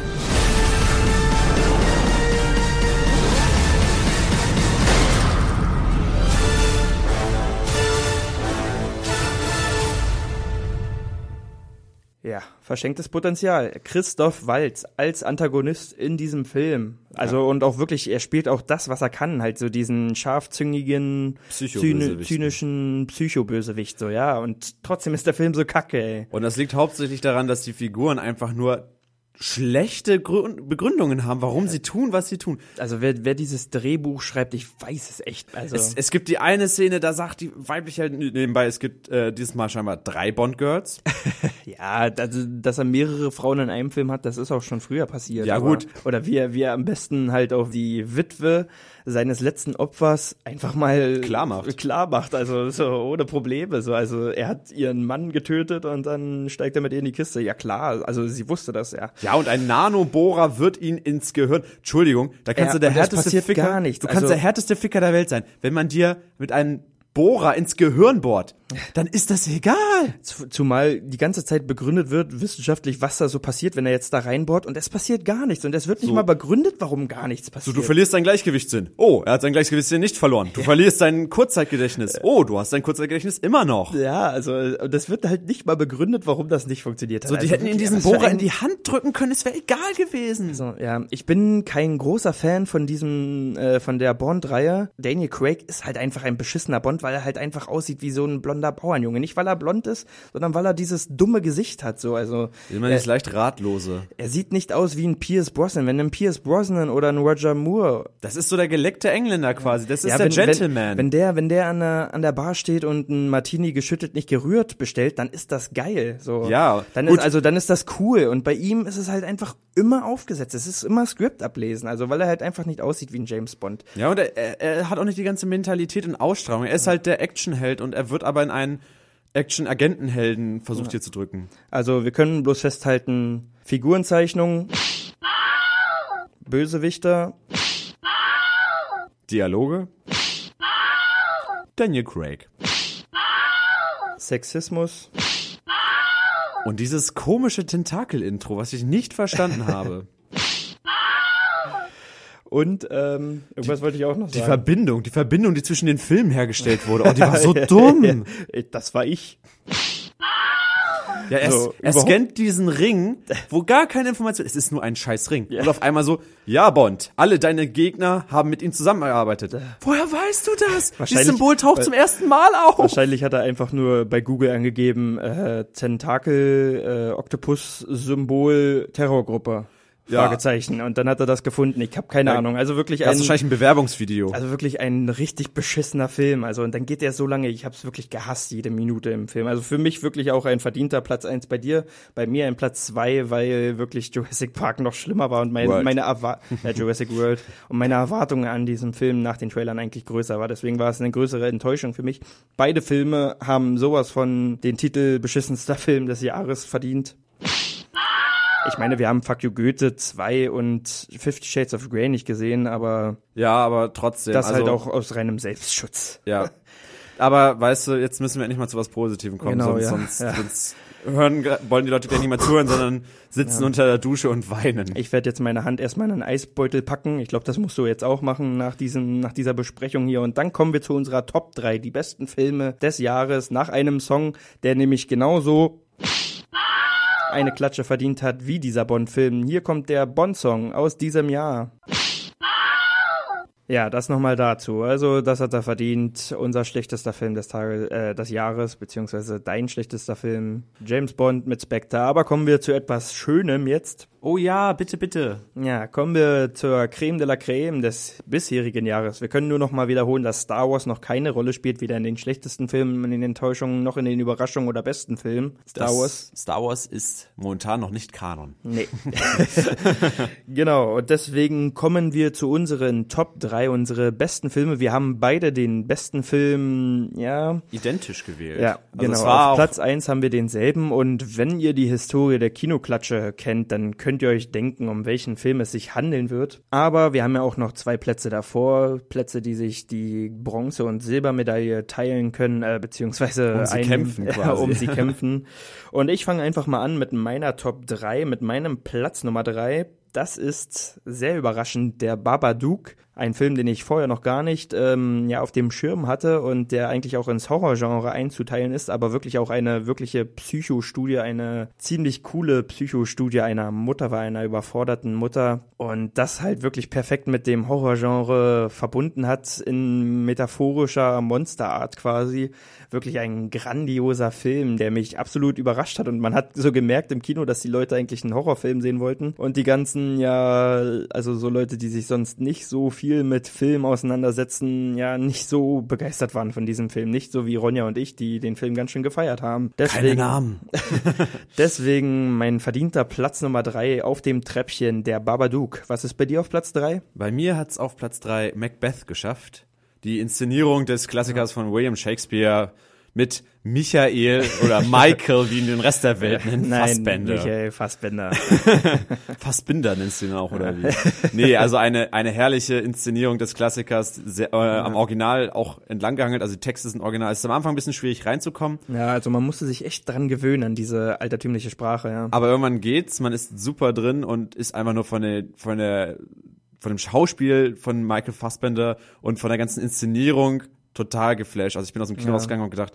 [SPEAKER 2] Ja, verschenktes Potenzial. Christoph Waltz als Antagonist in diesem Film. Also und auch wirklich, er spielt auch das, was er kann, halt so diesen scharfzüngigen, zyni- zynischen Psychobösewicht, so ja. Und trotzdem ist der Film so kacke, ey.
[SPEAKER 3] Und das liegt hauptsächlich daran, dass die Figuren einfach nur schlechte Grün Begründungen haben, warum sie tun, was sie tun.
[SPEAKER 2] Also wer, wer dieses Drehbuch schreibt, ich weiß es echt. Also
[SPEAKER 3] Es, es gibt die eine Szene, da sagt die weibliche nebenbei, es gibt äh, dieses Mal scheinbar drei Bond-Girls.
[SPEAKER 2] Ja, dass, dass er mehrere Frauen in einem Film hat, das ist auch schon früher passiert.
[SPEAKER 3] Ja,
[SPEAKER 2] aber,
[SPEAKER 3] gut.
[SPEAKER 2] Oder wie er, wie er am besten halt auf die Witwe seines letzten Opfers einfach mal
[SPEAKER 3] Klar macht.
[SPEAKER 2] Klar macht, also so ohne Probleme. So, also er hat ihren Mann getötet und dann steigt er mit ihr in die Kiste. Ja klar, also sie wusste das ja.
[SPEAKER 3] Ja, und ein Nanobohrer wird ihn ins Gehirn. Entschuldigung, da kannst
[SPEAKER 2] Ja,
[SPEAKER 3] du der härteste Ficker.
[SPEAKER 2] gar nichts.
[SPEAKER 3] Du kannst
[SPEAKER 2] Also-
[SPEAKER 3] der härteste Ficker der Welt sein. Wenn man dir mit einem Bohrer ins Gehirn bohrt, dann ist das egal.
[SPEAKER 2] Zumal die ganze Zeit begründet wird, wissenschaftlich, was da so passiert, wenn er jetzt da reinbohrt und es passiert gar nichts. Und es wird nicht mal begründet, warum gar nichts
[SPEAKER 3] So,
[SPEAKER 2] passiert.
[SPEAKER 3] du verlierst dein Gleichgewichtssinn. Oh, er hat sein Gleichgewichtssinn nicht verloren. Du verlierst dein Kurzzeitgedächtnis. Oh, du hast dein Kurzzeitgedächtnis immer noch.
[SPEAKER 2] ja, also das wird halt nicht mal begründet, warum das nicht funktioniert hat.
[SPEAKER 3] So, die
[SPEAKER 2] also
[SPEAKER 3] hätten ihn diesen Bohrer in die Hand drücken können, es wäre egal gewesen.
[SPEAKER 2] So, ja, ich bin kein großer Fan von diesem, äh, von der Bond-Reihe. Daniel Craig ist halt einfach ein beschissener Bond, weil er halt einfach aussieht wie so ein blonder Bauernjunge. Nicht, weil er blond ist, sondern weil er dieses dumme Gesicht hat, so, also.
[SPEAKER 3] Immer
[SPEAKER 2] er,
[SPEAKER 3] das leicht ratlose.
[SPEAKER 2] er sieht nicht aus wie ein Pierce Brosnan. Wenn ein Pierce Brosnan oder ein Roger Moore
[SPEAKER 3] Das ist so der geleckte Engländer quasi. Das ist
[SPEAKER 2] Ja,
[SPEAKER 3] der
[SPEAKER 2] wenn,
[SPEAKER 3] Gentleman.
[SPEAKER 2] Wenn, wenn der, wenn der an der, an der Bar steht und ein Martini geschüttelt nicht gerührt bestellt, dann ist das geil. So.
[SPEAKER 3] Ja,
[SPEAKER 2] Dann
[SPEAKER 3] gut.
[SPEAKER 2] ist, also dann ist das cool. Und bei ihm ist es halt einfach immer aufgesetzt. Es ist immer Skript ablesen. Also weil er halt einfach nicht aussieht wie ein James Bond.
[SPEAKER 3] ja, und er, er hat auch nicht die ganze Mentalität und Ausstrahlung. Er ist halt der Actionheld und er wird aber in einen Action-Agentenhelden versucht hier zu drücken.
[SPEAKER 2] Also wir können bloß festhalten, Figurenzeichnung, Bösewichter,
[SPEAKER 3] Dialoge. Daniel Craig.
[SPEAKER 2] Sexismus.
[SPEAKER 3] Und dieses komische Tentakel-Intro, was ich nicht verstanden habe.
[SPEAKER 2] Und ähm, irgendwas wollte ich auch noch
[SPEAKER 3] Die
[SPEAKER 2] sagen.
[SPEAKER 3] Verbindung, die Verbindung, die zwischen den Filmen hergestellt wurde. Oh, die war so dumm.
[SPEAKER 2] Das war ich.
[SPEAKER 3] Ja, er,
[SPEAKER 2] So,
[SPEAKER 3] er scannt diesen Ring, wo gar keine Information, es ist nur ein scheiß Ring. Und auf einmal so, ja Bond, alle deine Gegner haben mit ihm zusammengearbeitet. Woher weißt du das? Dieses
[SPEAKER 2] Wahrscheinlich-
[SPEAKER 3] Symbol taucht zum ersten Mal auf.
[SPEAKER 2] Wahrscheinlich hat er einfach nur bei Google angegeben, äh, Tentakel, äh, Oktopus-Symbol, Terrorgruppe.
[SPEAKER 3] Ja.
[SPEAKER 2] Fragezeichen. Und dann hat er das gefunden. Ich habe keine
[SPEAKER 3] Ja,
[SPEAKER 2] Ahnung. Also wirklich
[SPEAKER 3] Das
[SPEAKER 2] ein,
[SPEAKER 3] ist wahrscheinlich ein Bewerbungsvideo.
[SPEAKER 2] also wirklich ein richtig beschissener Film. Also und dann geht der so lange. Ich habe es wirklich gehasst jede Minute im Film. Also für mich wirklich auch ein verdienter Platz eins bei dir, bei mir ein Platz zwei, weil wirklich Jurassic Park noch schlimmer war und mein,
[SPEAKER 3] World.
[SPEAKER 2] meine Erwa ja, Jurassic World und meine Erwartungen an diesem Film nach den Trailern eigentlich größer war. Deswegen war es eine größere Enttäuschung für mich. Beide Filme haben sowas von den Titel beschissenster Film des Jahres verdient. Ich meine, wir haben Fuck You Goethe 2 und Fifty Shades of Grey nicht gesehen, aber
[SPEAKER 3] ja, aber trotzdem.
[SPEAKER 2] das
[SPEAKER 3] also,
[SPEAKER 2] halt auch aus reinem Selbstschutz.
[SPEAKER 3] Ja. Aber weißt du, jetzt müssen wir endlich mal zu was Positivem kommen,
[SPEAKER 2] Genau,
[SPEAKER 3] sonst,
[SPEAKER 2] ja.
[SPEAKER 3] sonst,
[SPEAKER 2] Ja.
[SPEAKER 3] sonst hören, wollen die Leute gleich nicht mehr zuhören, sondern sitzen unter der Dusche und weinen.
[SPEAKER 2] Ich werde jetzt meine Hand erstmal in einen Eisbeutel packen. Ich glaube, das musst du jetzt auch machen nach, diesem, nach dieser Besprechung hier. Und dann kommen wir zu unserer Top 3, die besten Filme des Jahres, nach einem Song, der nämlich genauso eine Klatsche verdient hat wie dieser Bond-Film. Hier kommt der Bond-Song aus diesem Jahr. Ja, das nochmal dazu. Also, das hat er verdient. Unser schlechtester Film des Tages, äh, des Jahres, beziehungsweise dein schlechtester Film, James Bond mit Spectre. Aber kommen wir zu etwas Schönem jetzt.
[SPEAKER 3] Oh ja, bitte, bitte.
[SPEAKER 2] Ja, kommen wir zur Creme de la Creme des bisherigen Jahres. Wir können nur noch mal wiederholen, dass Star Wars noch keine Rolle spielt, weder in den schlechtesten Filmen, in den Enttäuschungen, noch in den Überraschungen oder besten Filmen. Star
[SPEAKER 3] Das
[SPEAKER 2] Wars.
[SPEAKER 3] Star Wars ist momentan noch nicht Kanon.
[SPEAKER 2] Nee. genau, und deswegen kommen wir zu unseren Top 3, unsere besten Filme. Wir haben beide den besten Film, ja,
[SPEAKER 3] Identisch gewählt.
[SPEAKER 2] ja,
[SPEAKER 3] also
[SPEAKER 2] genau. Auf Platz 1 haben wir denselben und wenn ihr die Historie der Kinoklatsche kennt, dann könnt ihr euch denken, um welchen Film es sich handeln wird. Aber wir haben ja auch noch zwei Plätze davor, Plätze, die sich die Bronze- und Silbermedaille teilen können, äh, beziehungsweise
[SPEAKER 3] Um sie
[SPEAKER 2] ein-
[SPEAKER 3] kämpfen quasi.
[SPEAKER 2] um sie kämpfen. Und ich fange einfach mal an mit meiner Top 3, mit meinem Platz Nummer 3. Das ist sehr überraschend der Babadook, ein Film, den ich vorher noch gar nicht ähm, ja auf dem Schirm hatte und der eigentlich auch ins Horrorgenre einzuteilen ist, aber wirklich auch eine wirkliche Psychostudie, eine ziemlich coole Psychostudie einer Mutter war, einer überforderten Mutter. Und das halt wirklich perfekt mit dem Horrorgenre verbunden hat in metaphorischer Monsterart quasi. Wirklich ein grandioser Film, der mich absolut überrascht hat. Und man hat so gemerkt im Kino, dass die Leute eigentlich einen Horrorfilm sehen wollten. Und die ganzen ja, also so Leute, die sich sonst nicht so viel mit Film auseinandersetzen, ja nicht so begeistert waren von diesem Film, nicht so wie Ronja und ich, die den Film ganz schön gefeiert haben.
[SPEAKER 3] keine
[SPEAKER 2] Deswegen,
[SPEAKER 3] Namen.
[SPEAKER 2] deswegen mein verdienter Platz Nummer drei auf dem Treppchen, der Babadook. Was ist bei dir auf Platz drei?
[SPEAKER 3] Bei mir hat's auf Platz 3 Macbeth geschafft. Die Inszenierung des Klassikers von William Shakespeare mit Michael oder Michael, wie ihn den Rest der Welt nennt,
[SPEAKER 2] Nein,
[SPEAKER 3] Fassbender.
[SPEAKER 2] Michael Fassbender.
[SPEAKER 3] Fassbinder nennst du ihn auch, oder wie? nee, also eine, eine herrliche Inszenierung des Klassikers, sehr, äh, am Original auch entlang gehangelt, also die Texte sind original. Es ist am Anfang ein bisschen schwierig reinzukommen,
[SPEAKER 2] ja, also man musste sich echt dran gewöhnen an diese altertümliche Sprache, ja.
[SPEAKER 3] aber irgendwann geht's, man ist super drin und ist einfach nur von der, von der, von dem Schauspiel von Michael Fassbender und von der ganzen Inszenierung total geflasht. Also ich bin aus dem Kino
[SPEAKER 2] Ja.
[SPEAKER 3] rausgegangen und gedacht,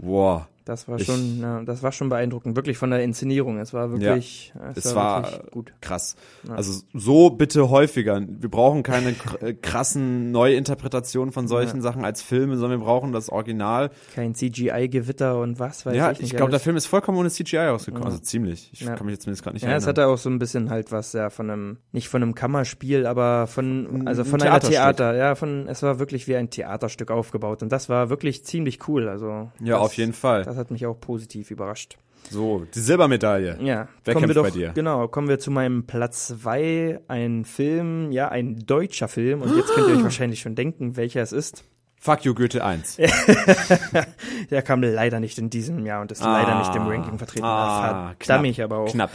[SPEAKER 3] wow,
[SPEAKER 2] Das war
[SPEAKER 3] Ich-
[SPEAKER 2] schon, ja, das war schon beeindruckend, wirklich von der Inszenierung. Es war wirklich, es,
[SPEAKER 3] es
[SPEAKER 2] war,
[SPEAKER 3] war
[SPEAKER 2] wirklich gut.
[SPEAKER 3] krass. Also so bitte häufiger. Wir brauchen keine äh, krassen Neuinterpretationen von solchen Sachen als Filme, sondern wir brauchen das Original.
[SPEAKER 2] Kein CGI-Gewitter und was weiß
[SPEAKER 3] ja,
[SPEAKER 2] ich
[SPEAKER 3] ich,
[SPEAKER 2] nicht.
[SPEAKER 3] glaube, der. Film ist vollkommen ohne CGI rausgekommen.
[SPEAKER 2] Ja.
[SPEAKER 3] Also ziemlich. Ich
[SPEAKER 2] Ja.
[SPEAKER 3] kann mich jetzt zumindest gerade nicht
[SPEAKER 2] Ja, es
[SPEAKER 3] erinnern.
[SPEAKER 2] hatte auch so ein bisschen halt was, ja, von einem, nicht von einem Kammerspiel, aber von, also
[SPEAKER 3] ein
[SPEAKER 2] von einer
[SPEAKER 3] Theaterstück.
[SPEAKER 2] Theater, ja, von, es war wirklich wie ein Theaterstück aufgebaut und das war wirklich ziemlich cool, also.
[SPEAKER 3] ja,
[SPEAKER 2] das,
[SPEAKER 3] auf jeden Fall.
[SPEAKER 2] Das hat mich auch positiv überrascht.
[SPEAKER 3] So, die Silbermedaille.
[SPEAKER 2] Ja,
[SPEAKER 3] Wer
[SPEAKER 2] kommen
[SPEAKER 3] kämpft
[SPEAKER 2] doch,
[SPEAKER 3] bei dir?
[SPEAKER 2] genau, kommen wir zu meinem Platz zwei, ein Film, ja, ein deutscher Film und jetzt könnt ihr euch wahrscheinlich schon denken, welcher es ist.
[SPEAKER 3] Fuck you, Goethe 1.
[SPEAKER 2] Der kam leider nicht in diesem Jahr und ist
[SPEAKER 3] Ah.
[SPEAKER 2] leider nicht im Ranking vertreten.
[SPEAKER 3] Ah, knapp,
[SPEAKER 2] ich aber auch.
[SPEAKER 3] Knapp.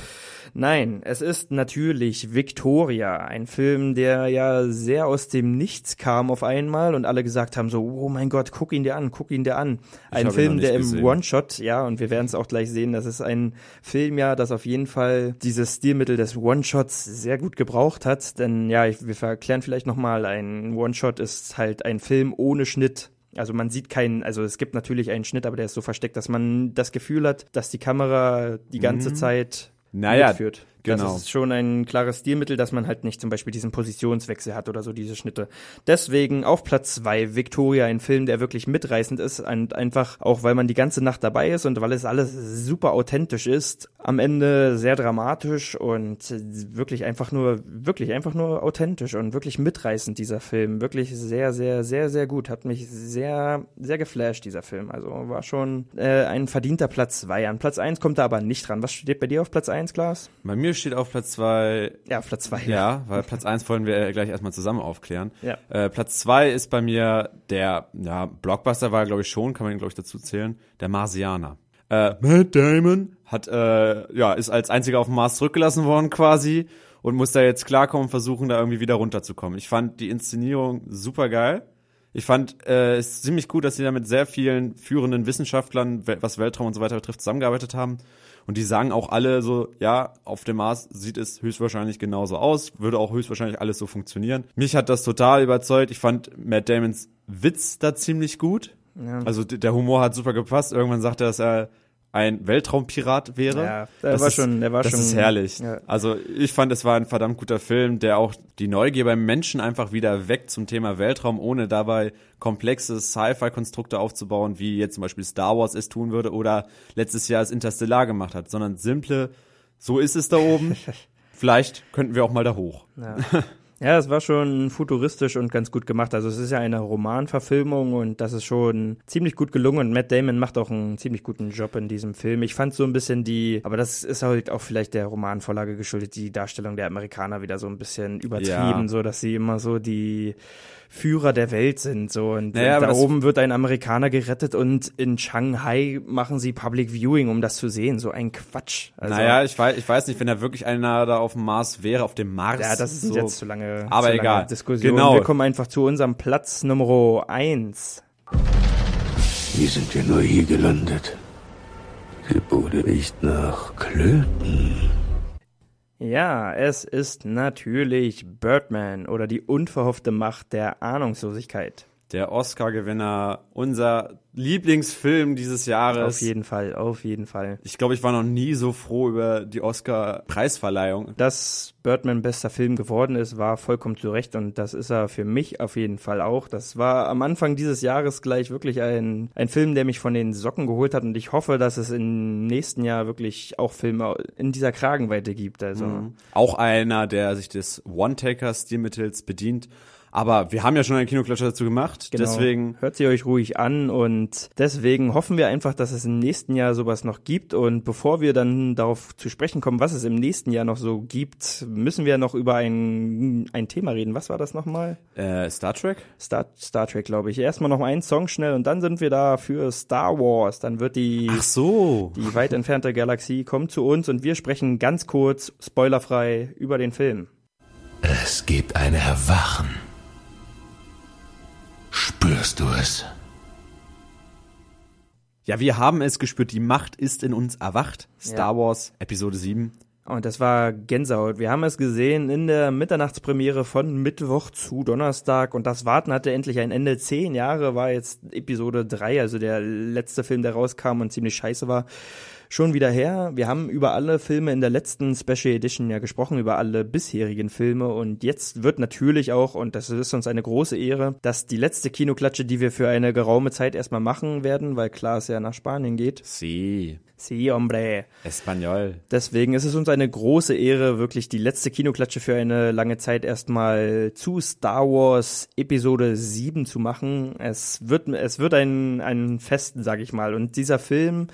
[SPEAKER 2] Nein, es ist natürlich Victoria, ein Film, der ja sehr aus dem Nichts kam auf einmal und alle gesagt haben so, oh mein Gott, guck ihn dir an, guck ihn dir an. Ein Film, der im. One-Shot, ja, und wir werden es auch gleich sehen, das ist ein Film ja, das auf jeden Fall dieses Stilmittel des One-Shots sehr gut gebraucht hat, denn ja, wir verklären vielleicht nochmal, ein One-Shot ist halt ein Film ohne Schnitt. Also man sieht keinen, also es gibt natürlich einen Schnitt, aber der ist so versteckt, dass man das Gefühl hat, dass die Kamera die ganze Zeit
[SPEAKER 3] Mhm. Naja,
[SPEAKER 2] mitführt.
[SPEAKER 3] Genau.
[SPEAKER 2] Das ist schon ein klares Stilmittel, dass man halt nicht zum Beispiel diesen Positionswechsel hat oder so diese Schnitte. Deswegen auf Platz zwei Victoria, ein Film, der wirklich mitreißend ist und einfach auch, weil man die ganze Nacht dabei ist und weil es alles super authentisch ist, am Ende sehr dramatisch und wirklich einfach nur, wirklich einfach nur authentisch und wirklich mitreißend dieser Film. Wirklich sehr, sehr, sehr, sehr gut. Hat mich sehr, sehr geflasht, dieser Film. Also war schon äh, ein verdienter Platz zwei. An Platz eins kommt er aber nicht dran. Was steht bei dir auf Platz eins, Klaas?
[SPEAKER 3] Bei mir steht auf Platz zwei
[SPEAKER 2] Ja, auf Platz zwei.
[SPEAKER 3] Ja, weil Platz eins wollen wir gleich erstmal zusammen aufklären.
[SPEAKER 2] Ja.
[SPEAKER 3] Äh, Platz zwei ist bei mir der, ja, Blockbuster war, glaube ich, schon, kann man, glaube ich, dazu zählen, der Marsianer. Äh, Matt Damon hat, äh, ja, ist als einziger auf dem Mars zurückgelassen worden quasi und muss da jetzt klarkommen und versuchen, da irgendwie wieder runterzukommen. Ich fand die Inszenierung super geil. Ich fand äh, es ziemlich gut, dass sie da mit sehr vielen führenden Wissenschaftlern, was Weltraum und so weiter betrifft, zusammengearbeitet haben. Und die sagen auch alle so, ja, auf dem Mars sieht es höchstwahrscheinlich genauso aus, würde auch höchstwahrscheinlich alles so funktionieren. Mich hat das total überzeugt. Ich fand Matt Damons Witz da ziemlich gut.
[SPEAKER 2] Ja.
[SPEAKER 3] Also der Humor hat super gepasst. Irgendwann sagt er, dass er ein Weltraumpirat wäre.
[SPEAKER 2] Ja, der
[SPEAKER 3] das
[SPEAKER 2] war
[SPEAKER 3] ist,
[SPEAKER 2] schon- der war
[SPEAKER 3] das
[SPEAKER 2] schon-
[SPEAKER 3] ist herrlich.
[SPEAKER 2] ja.
[SPEAKER 3] Also ich fand, es war ein verdammt guter Film, der auch die Neugier beim Menschen einfach wieder weckt zum Thema Weltraum, ohne dabei komplexe Sci-Fi-Konstrukte aufzubauen, wie jetzt zum Beispiel Star Wars es tun würde oder letztes Jahr es Interstellar gemacht hat, sondern simple, so ist es da oben. Vielleicht könnten wir auch mal da hoch.
[SPEAKER 2] Ja. Ja, es war schon futuristisch und ganz gut gemacht. Also es ist ja eine Romanverfilmung und das ist schon ziemlich gut gelungen und Matt Damon macht auch einen ziemlich guten Job in diesem Film. Ich fand so ein bisschen die, aber das ist halt auch vielleicht der Romanvorlage geschuldet, die Darstellung der Amerikaner wieder so ein bisschen übertrieben,
[SPEAKER 3] Ja.
[SPEAKER 2] so dass sie immer so die Führer der Welt sind so und
[SPEAKER 3] Naja,
[SPEAKER 2] da oben wird ein Amerikaner gerettet und in Shanghai machen sie Public Viewing, um das zu sehen. So ein Quatsch. Also,
[SPEAKER 3] naja, ich weiß, ich weiß nicht, wenn da wirklich einer da auf dem Mars wäre, auf dem Mars.
[SPEAKER 2] Ja, das ist
[SPEAKER 3] so.
[SPEAKER 2] jetzt zu lange,
[SPEAKER 3] Aber
[SPEAKER 2] zu
[SPEAKER 3] egal.
[SPEAKER 2] lange Diskussion.
[SPEAKER 3] Genau.
[SPEAKER 2] Wir kommen einfach zu unserem Platz Nummer eins.
[SPEAKER 6] Wie sind wir nur hier gelandet? Die Bude riecht nach Klöten.
[SPEAKER 2] Ja, es ist natürlich Birdman oder die unverhoffte Macht der Ahnungslosigkeit.
[SPEAKER 3] Der Oscar-Gewinner, unser Lieblingsfilm dieses Jahres.
[SPEAKER 2] Auf jeden Fall, auf jeden Fall.
[SPEAKER 3] Ich glaube, ich war noch nie so froh über die Oscar-Preisverleihung.
[SPEAKER 2] Dass Birdman bester Film geworden ist, war vollkommen zu Recht und das ist er für mich auf jeden Fall auch. Das war am Anfang dieses Jahres gleich wirklich ein, ein Film, der mich von den Socken geholt hat und ich hoffe, dass es im nächsten Jahr wirklich auch Filme in dieser Kragenweite gibt. Also
[SPEAKER 3] Auch einer, der sich des One-Taker-Stilmittels bedient. Aber wir haben ja schon einen Kinoklatscher dazu gemacht,
[SPEAKER 2] Genau.
[SPEAKER 3] deswegen
[SPEAKER 2] hört sie euch ruhig an und deswegen hoffen wir einfach, dass es im nächsten Jahr sowas noch gibt und bevor wir dann darauf zu sprechen kommen, was es im nächsten Jahr noch so gibt, müssen wir noch über ein, ein Thema reden. Was war das nochmal?
[SPEAKER 3] äh, Star Trek?
[SPEAKER 2] Star, Star Trek, glaube ich. Erstmal noch einen Song schnell und dann sind wir da für Star Wars. Dann wird die,
[SPEAKER 3] Ach so.
[SPEAKER 2] die weit entfernte Galaxie kommt zu uns und wir sprechen ganz kurz, spoilerfrei, über den Film.
[SPEAKER 6] Es gibt ein Erwachen. Spürst du es?
[SPEAKER 3] Ja, wir haben es gespürt, die Macht ist in uns erwacht. Star Wars Episode 7.
[SPEAKER 2] Und das war Gänsehaut. Wir haben es gesehen in der Mitternachtspremiere von Mittwoch zu Donnerstag und das Warten hatte endlich ein Ende. Zehn Jahre war jetzt Episode 3, also der letzte Film, der rauskam und ziemlich scheiße war, schon wieder her. Wir haben über alle Filme in der letzten Special Edition ja gesprochen, über alle bisherigen Filme und jetzt wird natürlich auch, und das ist uns eine große Ehre, dass die letzte Kinoklatsche, die wir für eine geraume Zeit erstmal machen werden, weil klar es ja nach Spanien geht.
[SPEAKER 3] Sí.
[SPEAKER 2] Sí, hombre.
[SPEAKER 3] Espanol.
[SPEAKER 2] Deswegen ist es uns eine große Ehre, wirklich die letzte Kinoklatsche für eine lange Zeit erstmal zu Star Wars Episode 7 zu machen. Es wird, es wird ein, ein Fest, sag ich mal. Und dieser Film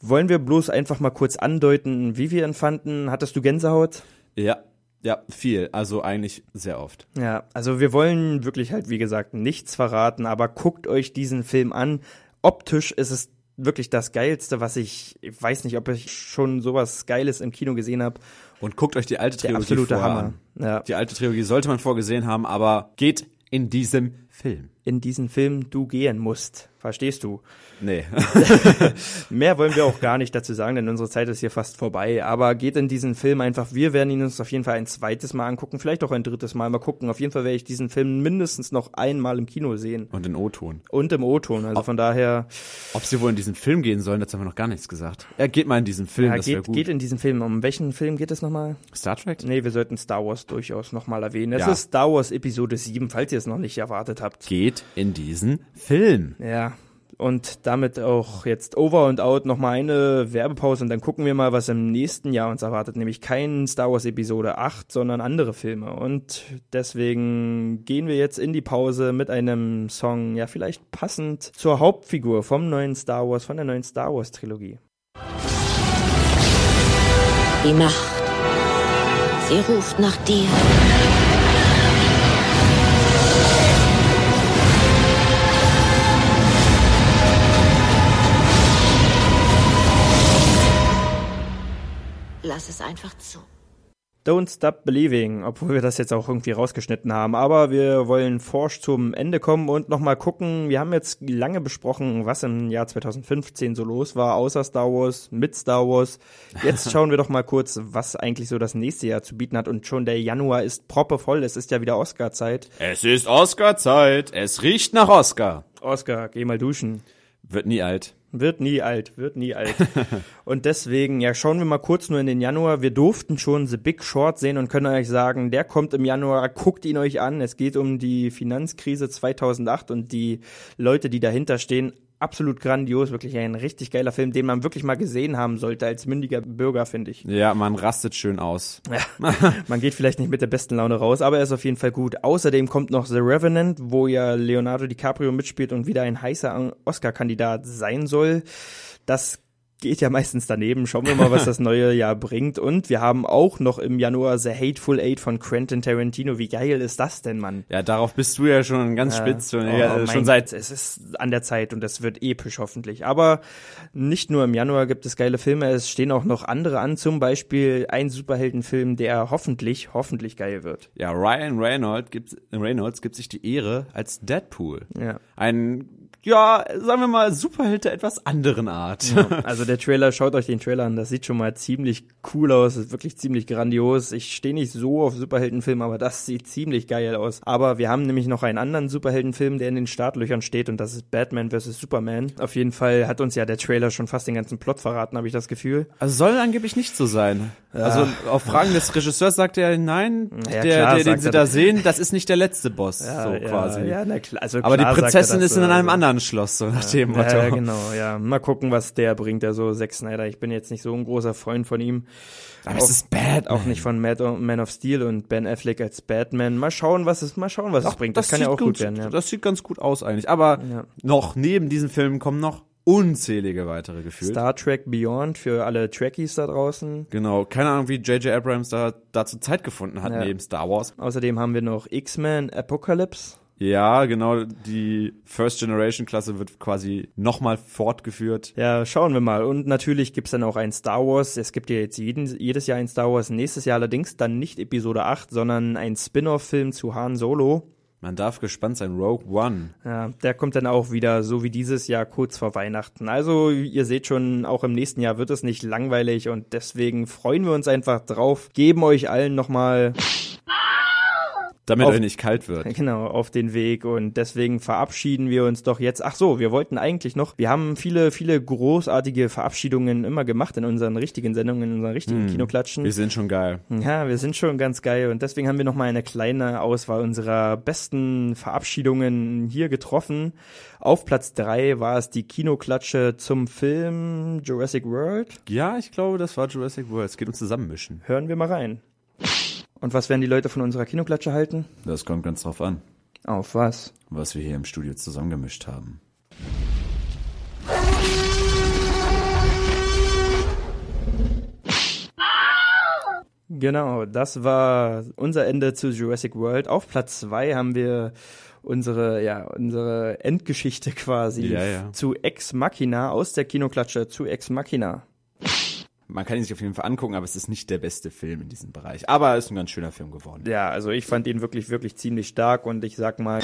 [SPEAKER 2] wollen wir bloß einfach mal kurz andeuten, wie wir ihn fanden. Hattest du Gänsehaut?
[SPEAKER 3] Ja, ja, viel. Also eigentlich sehr oft.
[SPEAKER 2] Ja, also wir wollen wirklich halt, wie gesagt, nichts verraten, aber guckt euch diesen Film an. Optisch ist es wirklich das Geilste, was ich, ich weiß nicht, ob ich schon sowas Geiles im Kino gesehen habe.
[SPEAKER 3] Und guckt euch die alte
[SPEAKER 2] Der
[SPEAKER 3] Trilogie
[SPEAKER 2] absolute
[SPEAKER 3] vorher
[SPEAKER 2] Hammer.
[SPEAKER 3] an.
[SPEAKER 2] Ja.
[SPEAKER 3] Die alte Trilogie sollte man vorgesehen haben, aber geht in diesem Film.
[SPEAKER 2] in diesen Film du gehen musst. Verstehst du?
[SPEAKER 3] Nee.
[SPEAKER 2] Mehr wollen wir auch gar nicht dazu sagen, denn unsere Zeit ist hier fast vorbei. Aber geht in diesen Film einfach. Wir werden ihn uns auf jeden Fall ein zweites Mal angucken, vielleicht auch ein drittes Mal mal gucken. Auf jeden Fall werde ich diesen Film mindestens noch einmal im Kino sehen.
[SPEAKER 3] Und in O-Ton.
[SPEAKER 2] Und im O-Ton. Also von daher,
[SPEAKER 3] Ob sie wohl in diesen Film gehen sollen, dazu haben wir noch gar nichts gesagt. Ja, geht mal in diesen Film,
[SPEAKER 2] ja,
[SPEAKER 3] das
[SPEAKER 2] geht,
[SPEAKER 3] gut.
[SPEAKER 2] geht in diesen Film. Um welchen Film geht es nochmal?
[SPEAKER 3] Star Trek?
[SPEAKER 2] Nee, wir sollten Star Wars durchaus nochmal erwähnen. Es
[SPEAKER 3] Ja.
[SPEAKER 2] ist Star Wars Episode 7, falls ihr es noch nicht erwartet habt.
[SPEAKER 3] Geht in diesen Film.
[SPEAKER 2] Ja. Und damit auch jetzt over und out nochmal eine Werbepause und dann gucken wir mal, was im nächsten Jahr uns erwartet. Nämlich kein Star Wars Episode 8, sondern andere Filme. Und deswegen gehen wir jetzt in die Pause mit einem Song, ja, vielleicht passend zur Hauptfigur vom neuen Star Wars, von der neuen Star Wars Trilogie.
[SPEAKER 7] Die Macht. Sie ruft nach dir. Lass es einfach zu.
[SPEAKER 2] Don't Stop Believing, obwohl wir das jetzt auch irgendwie rausgeschnitten haben. Aber wir wollen forsch zum Ende kommen und nochmal gucken. Wir haben jetzt lange besprochen, was im Jahr 2015 so los war, außer Star Wars, mit Star Wars. Jetzt schauen wir doch mal kurz, was eigentlich so das nächste Jahr zu bieten hat. Und schon der Januar ist proppevoll. Es ist ja wieder Oscar-Zeit.
[SPEAKER 3] Es ist Oscar-Zeit. Es riecht nach Oscar.
[SPEAKER 2] Oscar, geh mal duschen.
[SPEAKER 3] Wird nie alt.
[SPEAKER 2] Wird nie alt, wird nie alt. und deswegen, ja, schauen wir mal kurz nur in den Januar. Wir durften schon The Big Short sehen und können euch sagen, der kommt im Januar, guckt ihn euch an. Es geht um die Finanzkrise 2008 und die Leute, die dahinter stehen. Absolut grandios, wirklich ein richtig geiler Film, den man wirklich mal gesehen haben sollte als mündiger Bürger, finde ich.
[SPEAKER 3] Ja, man rastet schön aus.
[SPEAKER 2] Man geht vielleicht nicht mit der besten Laune raus, aber er ist auf jeden Fall gut. Außerdem kommt noch The Revenant, wo ja Leonardo DiCaprio mitspielt und wieder ein heißer Oscar-Kandidat sein soll. Das geht ja meistens daneben. Schauen wir mal, was das neue Jahr bringt. Und wir haben auch noch im Januar The Hateful Eight von Quentin Tarantino. Wie geil ist das denn, Mann?
[SPEAKER 3] Ja, darauf bist du ja schon ganz spitz. Schon,
[SPEAKER 2] Oh,
[SPEAKER 3] ja, schon seit
[SPEAKER 2] es ist an der Zeit und es wird episch hoffentlich. Aber nicht nur im Januar gibt es geile Filme, es stehen auch noch andere an, zum Beispiel ein Superheldenfilm, der hoffentlich, hoffentlich geil wird.
[SPEAKER 3] Ja, Ryan Reynolds gibt, Reynolds gibt sich die Ehre als Deadpool.
[SPEAKER 2] Ja.
[SPEAKER 3] Ein, ja, sagen wir mal, Superheld der etwas anderen Art.
[SPEAKER 2] Also der Trailer, schaut euch den Trailer an, das sieht schon mal ziemlich cool aus, ist wirklich ziemlich grandios. Ich stehe nicht so auf Superheldenfilme, aber das sieht ziemlich geil aus. Aber wir haben nämlich noch einen anderen Superheldenfilm, der in den Startlöchern steht und das ist Batman vs. Superman. Auf jeden Fall hat uns ja der Trailer schon fast den ganzen Plot verraten, habe ich das Gefühl.
[SPEAKER 3] Also soll angeblich nicht so sein. Also auf Fragen des Regisseurs sagt er, nein,
[SPEAKER 2] Ja,
[SPEAKER 3] der,
[SPEAKER 2] klar,
[SPEAKER 3] der, den sie da sehen, das ist nicht der letzte Boss, so
[SPEAKER 2] ja,
[SPEAKER 3] quasi.
[SPEAKER 2] Ja, na klar. Also
[SPEAKER 3] Aber die
[SPEAKER 2] klar sagt er
[SPEAKER 3] Prinzessin
[SPEAKER 2] das
[SPEAKER 3] ist in
[SPEAKER 2] so,
[SPEAKER 3] einem
[SPEAKER 2] also.
[SPEAKER 3] anderen Sternschloss, so nach dem Motto.
[SPEAKER 2] Ja, genau, ja. Mal gucken, was der bringt. Also Zack Snyder, ich bin jetzt nicht so ein großer Freund von ihm.
[SPEAKER 3] Aber es ist Batman.
[SPEAKER 2] Auch nicht von Mad Man of Steel und Ben Affleck als Batman. Mal schauen, was es, mal schauen, was es bringt. Das, kann ja
[SPEAKER 3] sieht
[SPEAKER 2] auch gut werden, ja.
[SPEAKER 3] Das sieht ganz gut aus eigentlich. Aber
[SPEAKER 2] Ja.
[SPEAKER 3] noch neben diesen Filmen kommen noch unzählige weitere gefühlt.
[SPEAKER 2] Star Trek Beyond für alle Trekkies da draußen.
[SPEAKER 3] Genau, keine Ahnung, wie J.J. Abrams da dazu Zeit gefunden hat
[SPEAKER 2] Ja.
[SPEAKER 3] neben Star Wars.
[SPEAKER 2] Außerdem haben wir noch X-Men Apocalypse.
[SPEAKER 3] Ja, genau, die First Generation Klasse wird quasi nochmal fortgeführt.
[SPEAKER 2] Ja, schauen wir mal. Und natürlich gibt's dann auch ein Star Wars. Es gibt ja jetzt jeden, jedes Jahr ein Star Wars. Nächstes Jahr allerdings dann nicht Episode 8, sondern ein Spin-off-Film zu Han Solo.
[SPEAKER 3] Man darf gespannt sein, Rogue One.
[SPEAKER 2] Ja, der kommt dann auch wieder, so wie dieses Jahr, kurz vor Weihnachten. Also, ihr seht schon, auch im nächsten Jahr wird es nicht langweilig und deswegen freuen wir uns einfach drauf. Geben euch allen nochmal
[SPEAKER 3] Damit
[SPEAKER 2] Auf-
[SPEAKER 3] er nicht kalt wird.
[SPEAKER 2] Genau, auf den Weg und deswegen verabschieden wir uns doch jetzt. Ach so, wir wollten eigentlich noch, wir haben viele, viele großartige Verabschiedungen immer gemacht in unseren richtigen Sendungen, in unseren richtigen Kinoklatschen.
[SPEAKER 3] Wir sind schon geil.
[SPEAKER 2] Ja, wir sind schon ganz geil und deswegen haben wir noch mal eine kleine Auswahl unserer besten Verabschiedungen hier getroffen. Auf Platz drei war es die Kinoklatsche zum Film Jurassic World.
[SPEAKER 3] Ja, ich glaube, das war Jurassic World. Es geht um Zusammenmischen.
[SPEAKER 2] Hören wir mal rein. Und was werden die Leute von unserer Kinoklatsche halten?
[SPEAKER 8] Das kommt ganz drauf an,
[SPEAKER 2] Auf was?
[SPEAKER 8] was wir hier im Studio zusammengemischt haben.
[SPEAKER 2] Genau, das war unser Ende zu Jurassic World. Auf Platz zwei haben wir unsere, ja, unsere Endgeschichte quasi
[SPEAKER 3] Ja, ja.
[SPEAKER 2] zu Ex Machina, aus der Kinoklatsche zu Ex Machina.
[SPEAKER 3] Man kann ihn sich auf jeden Fall angucken, aber es ist nicht der beste Film in diesem Bereich. Aber es ist ein ganz schöner Film geworden.
[SPEAKER 2] Ja, also ich fand ihn wirklich, wirklich ziemlich stark und ich sag mal,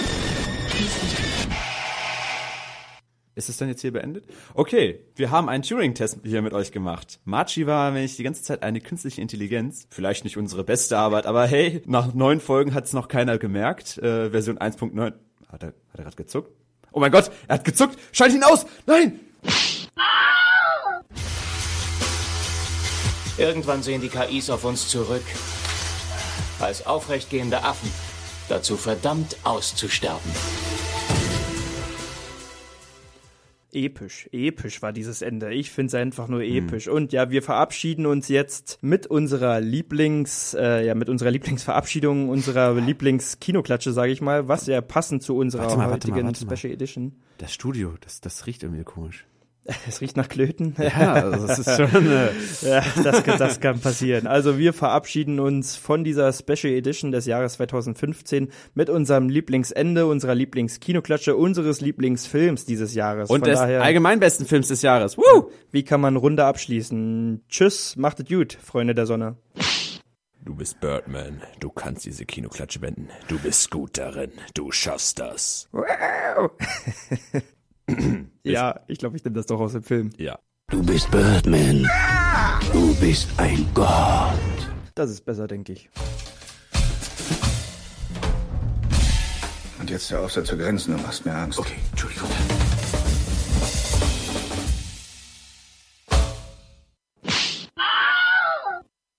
[SPEAKER 3] Ist es dann jetzt hier beendet? Okay, wir haben einen Turing-Test hier mit euch gemacht. Marchi war, wenn ich die ganze Zeit eine künstliche Intelligenz. Vielleicht nicht unsere beste Arbeit, aber hey, nach neun Folgen hat es noch keiner gemerkt. Äh, Version 1.9. Hat er, hat er gerade gezuckt? Oh mein Gott, er hat gezuckt! Schalt ihn aus! Nein!
[SPEAKER 9] Irgendwann sehen die KIs auf uns zurück. Als aufrechtgehende Affen. Dazu verdammt auszusterben.
[SPEAKER 2] episch, episch war dieses Ende. Ich find's einfach nur episch. Und ja, wir verabschieden uns jetzt mit unserer Lieblings, äh, ja, mit unserer Lieblingsverabschiedung, unserer Lieblingskinoklatsche, sage ich mal, was ja passend zu unserer
[SPEAKER 3] Warte mal, warte mal,
[SPEAKER 2] heutigen
[SPEAKER 3] warte mal.
[SPEAKER 2] Special Edition.
[SPEAKER 3] Das Studio, das, das riecht irgendwie komisch.
[SPEAKER 2] Es riecht nach Klöten.
[SPEAKER 3] Ja, also das ist schon. Äh,
[SPEAKER 2] Ja, das, das kann passieren. Also wir verabschieden uns von dieser Special Edition des Jahres 2015 mit unserem Lieblingsende, unserer Lieblingskinoklatsche, unseres Lieblingsfilms dieses Jahres.
[SPEAKER 3] und
[SPEAKER 2] Von
[SPEAKER 3] des
[SPEAKER 2] daher,
[SPEAKER 3] allgemein besten Films des Jahres. Woo!
[SPEAKER 2] wie kann man Runde abschließen? Tschüss, macht es gut, Freunde der Sonne.
[SPEAKER 8] Du bist Birdman. Du kannst diese Kinoklatsche wenden. Du bist gut darin. Du schaffst das.
[SPEAKER 2] Ja, ich glaube, ich nehme das doch aus dem Film.
[SPEAKER 8] Ja.
[SPEAKER 6] Du bist Birdman. Du bist ein Gott.
[SPEAKER 2] Das ist besser, denke ich.
[SPEAKER 10] Und jetzt der Aufsatz zur Grenzen, du machst mir Angst.
[SPEAKER 6] Okay, Entschuldigung.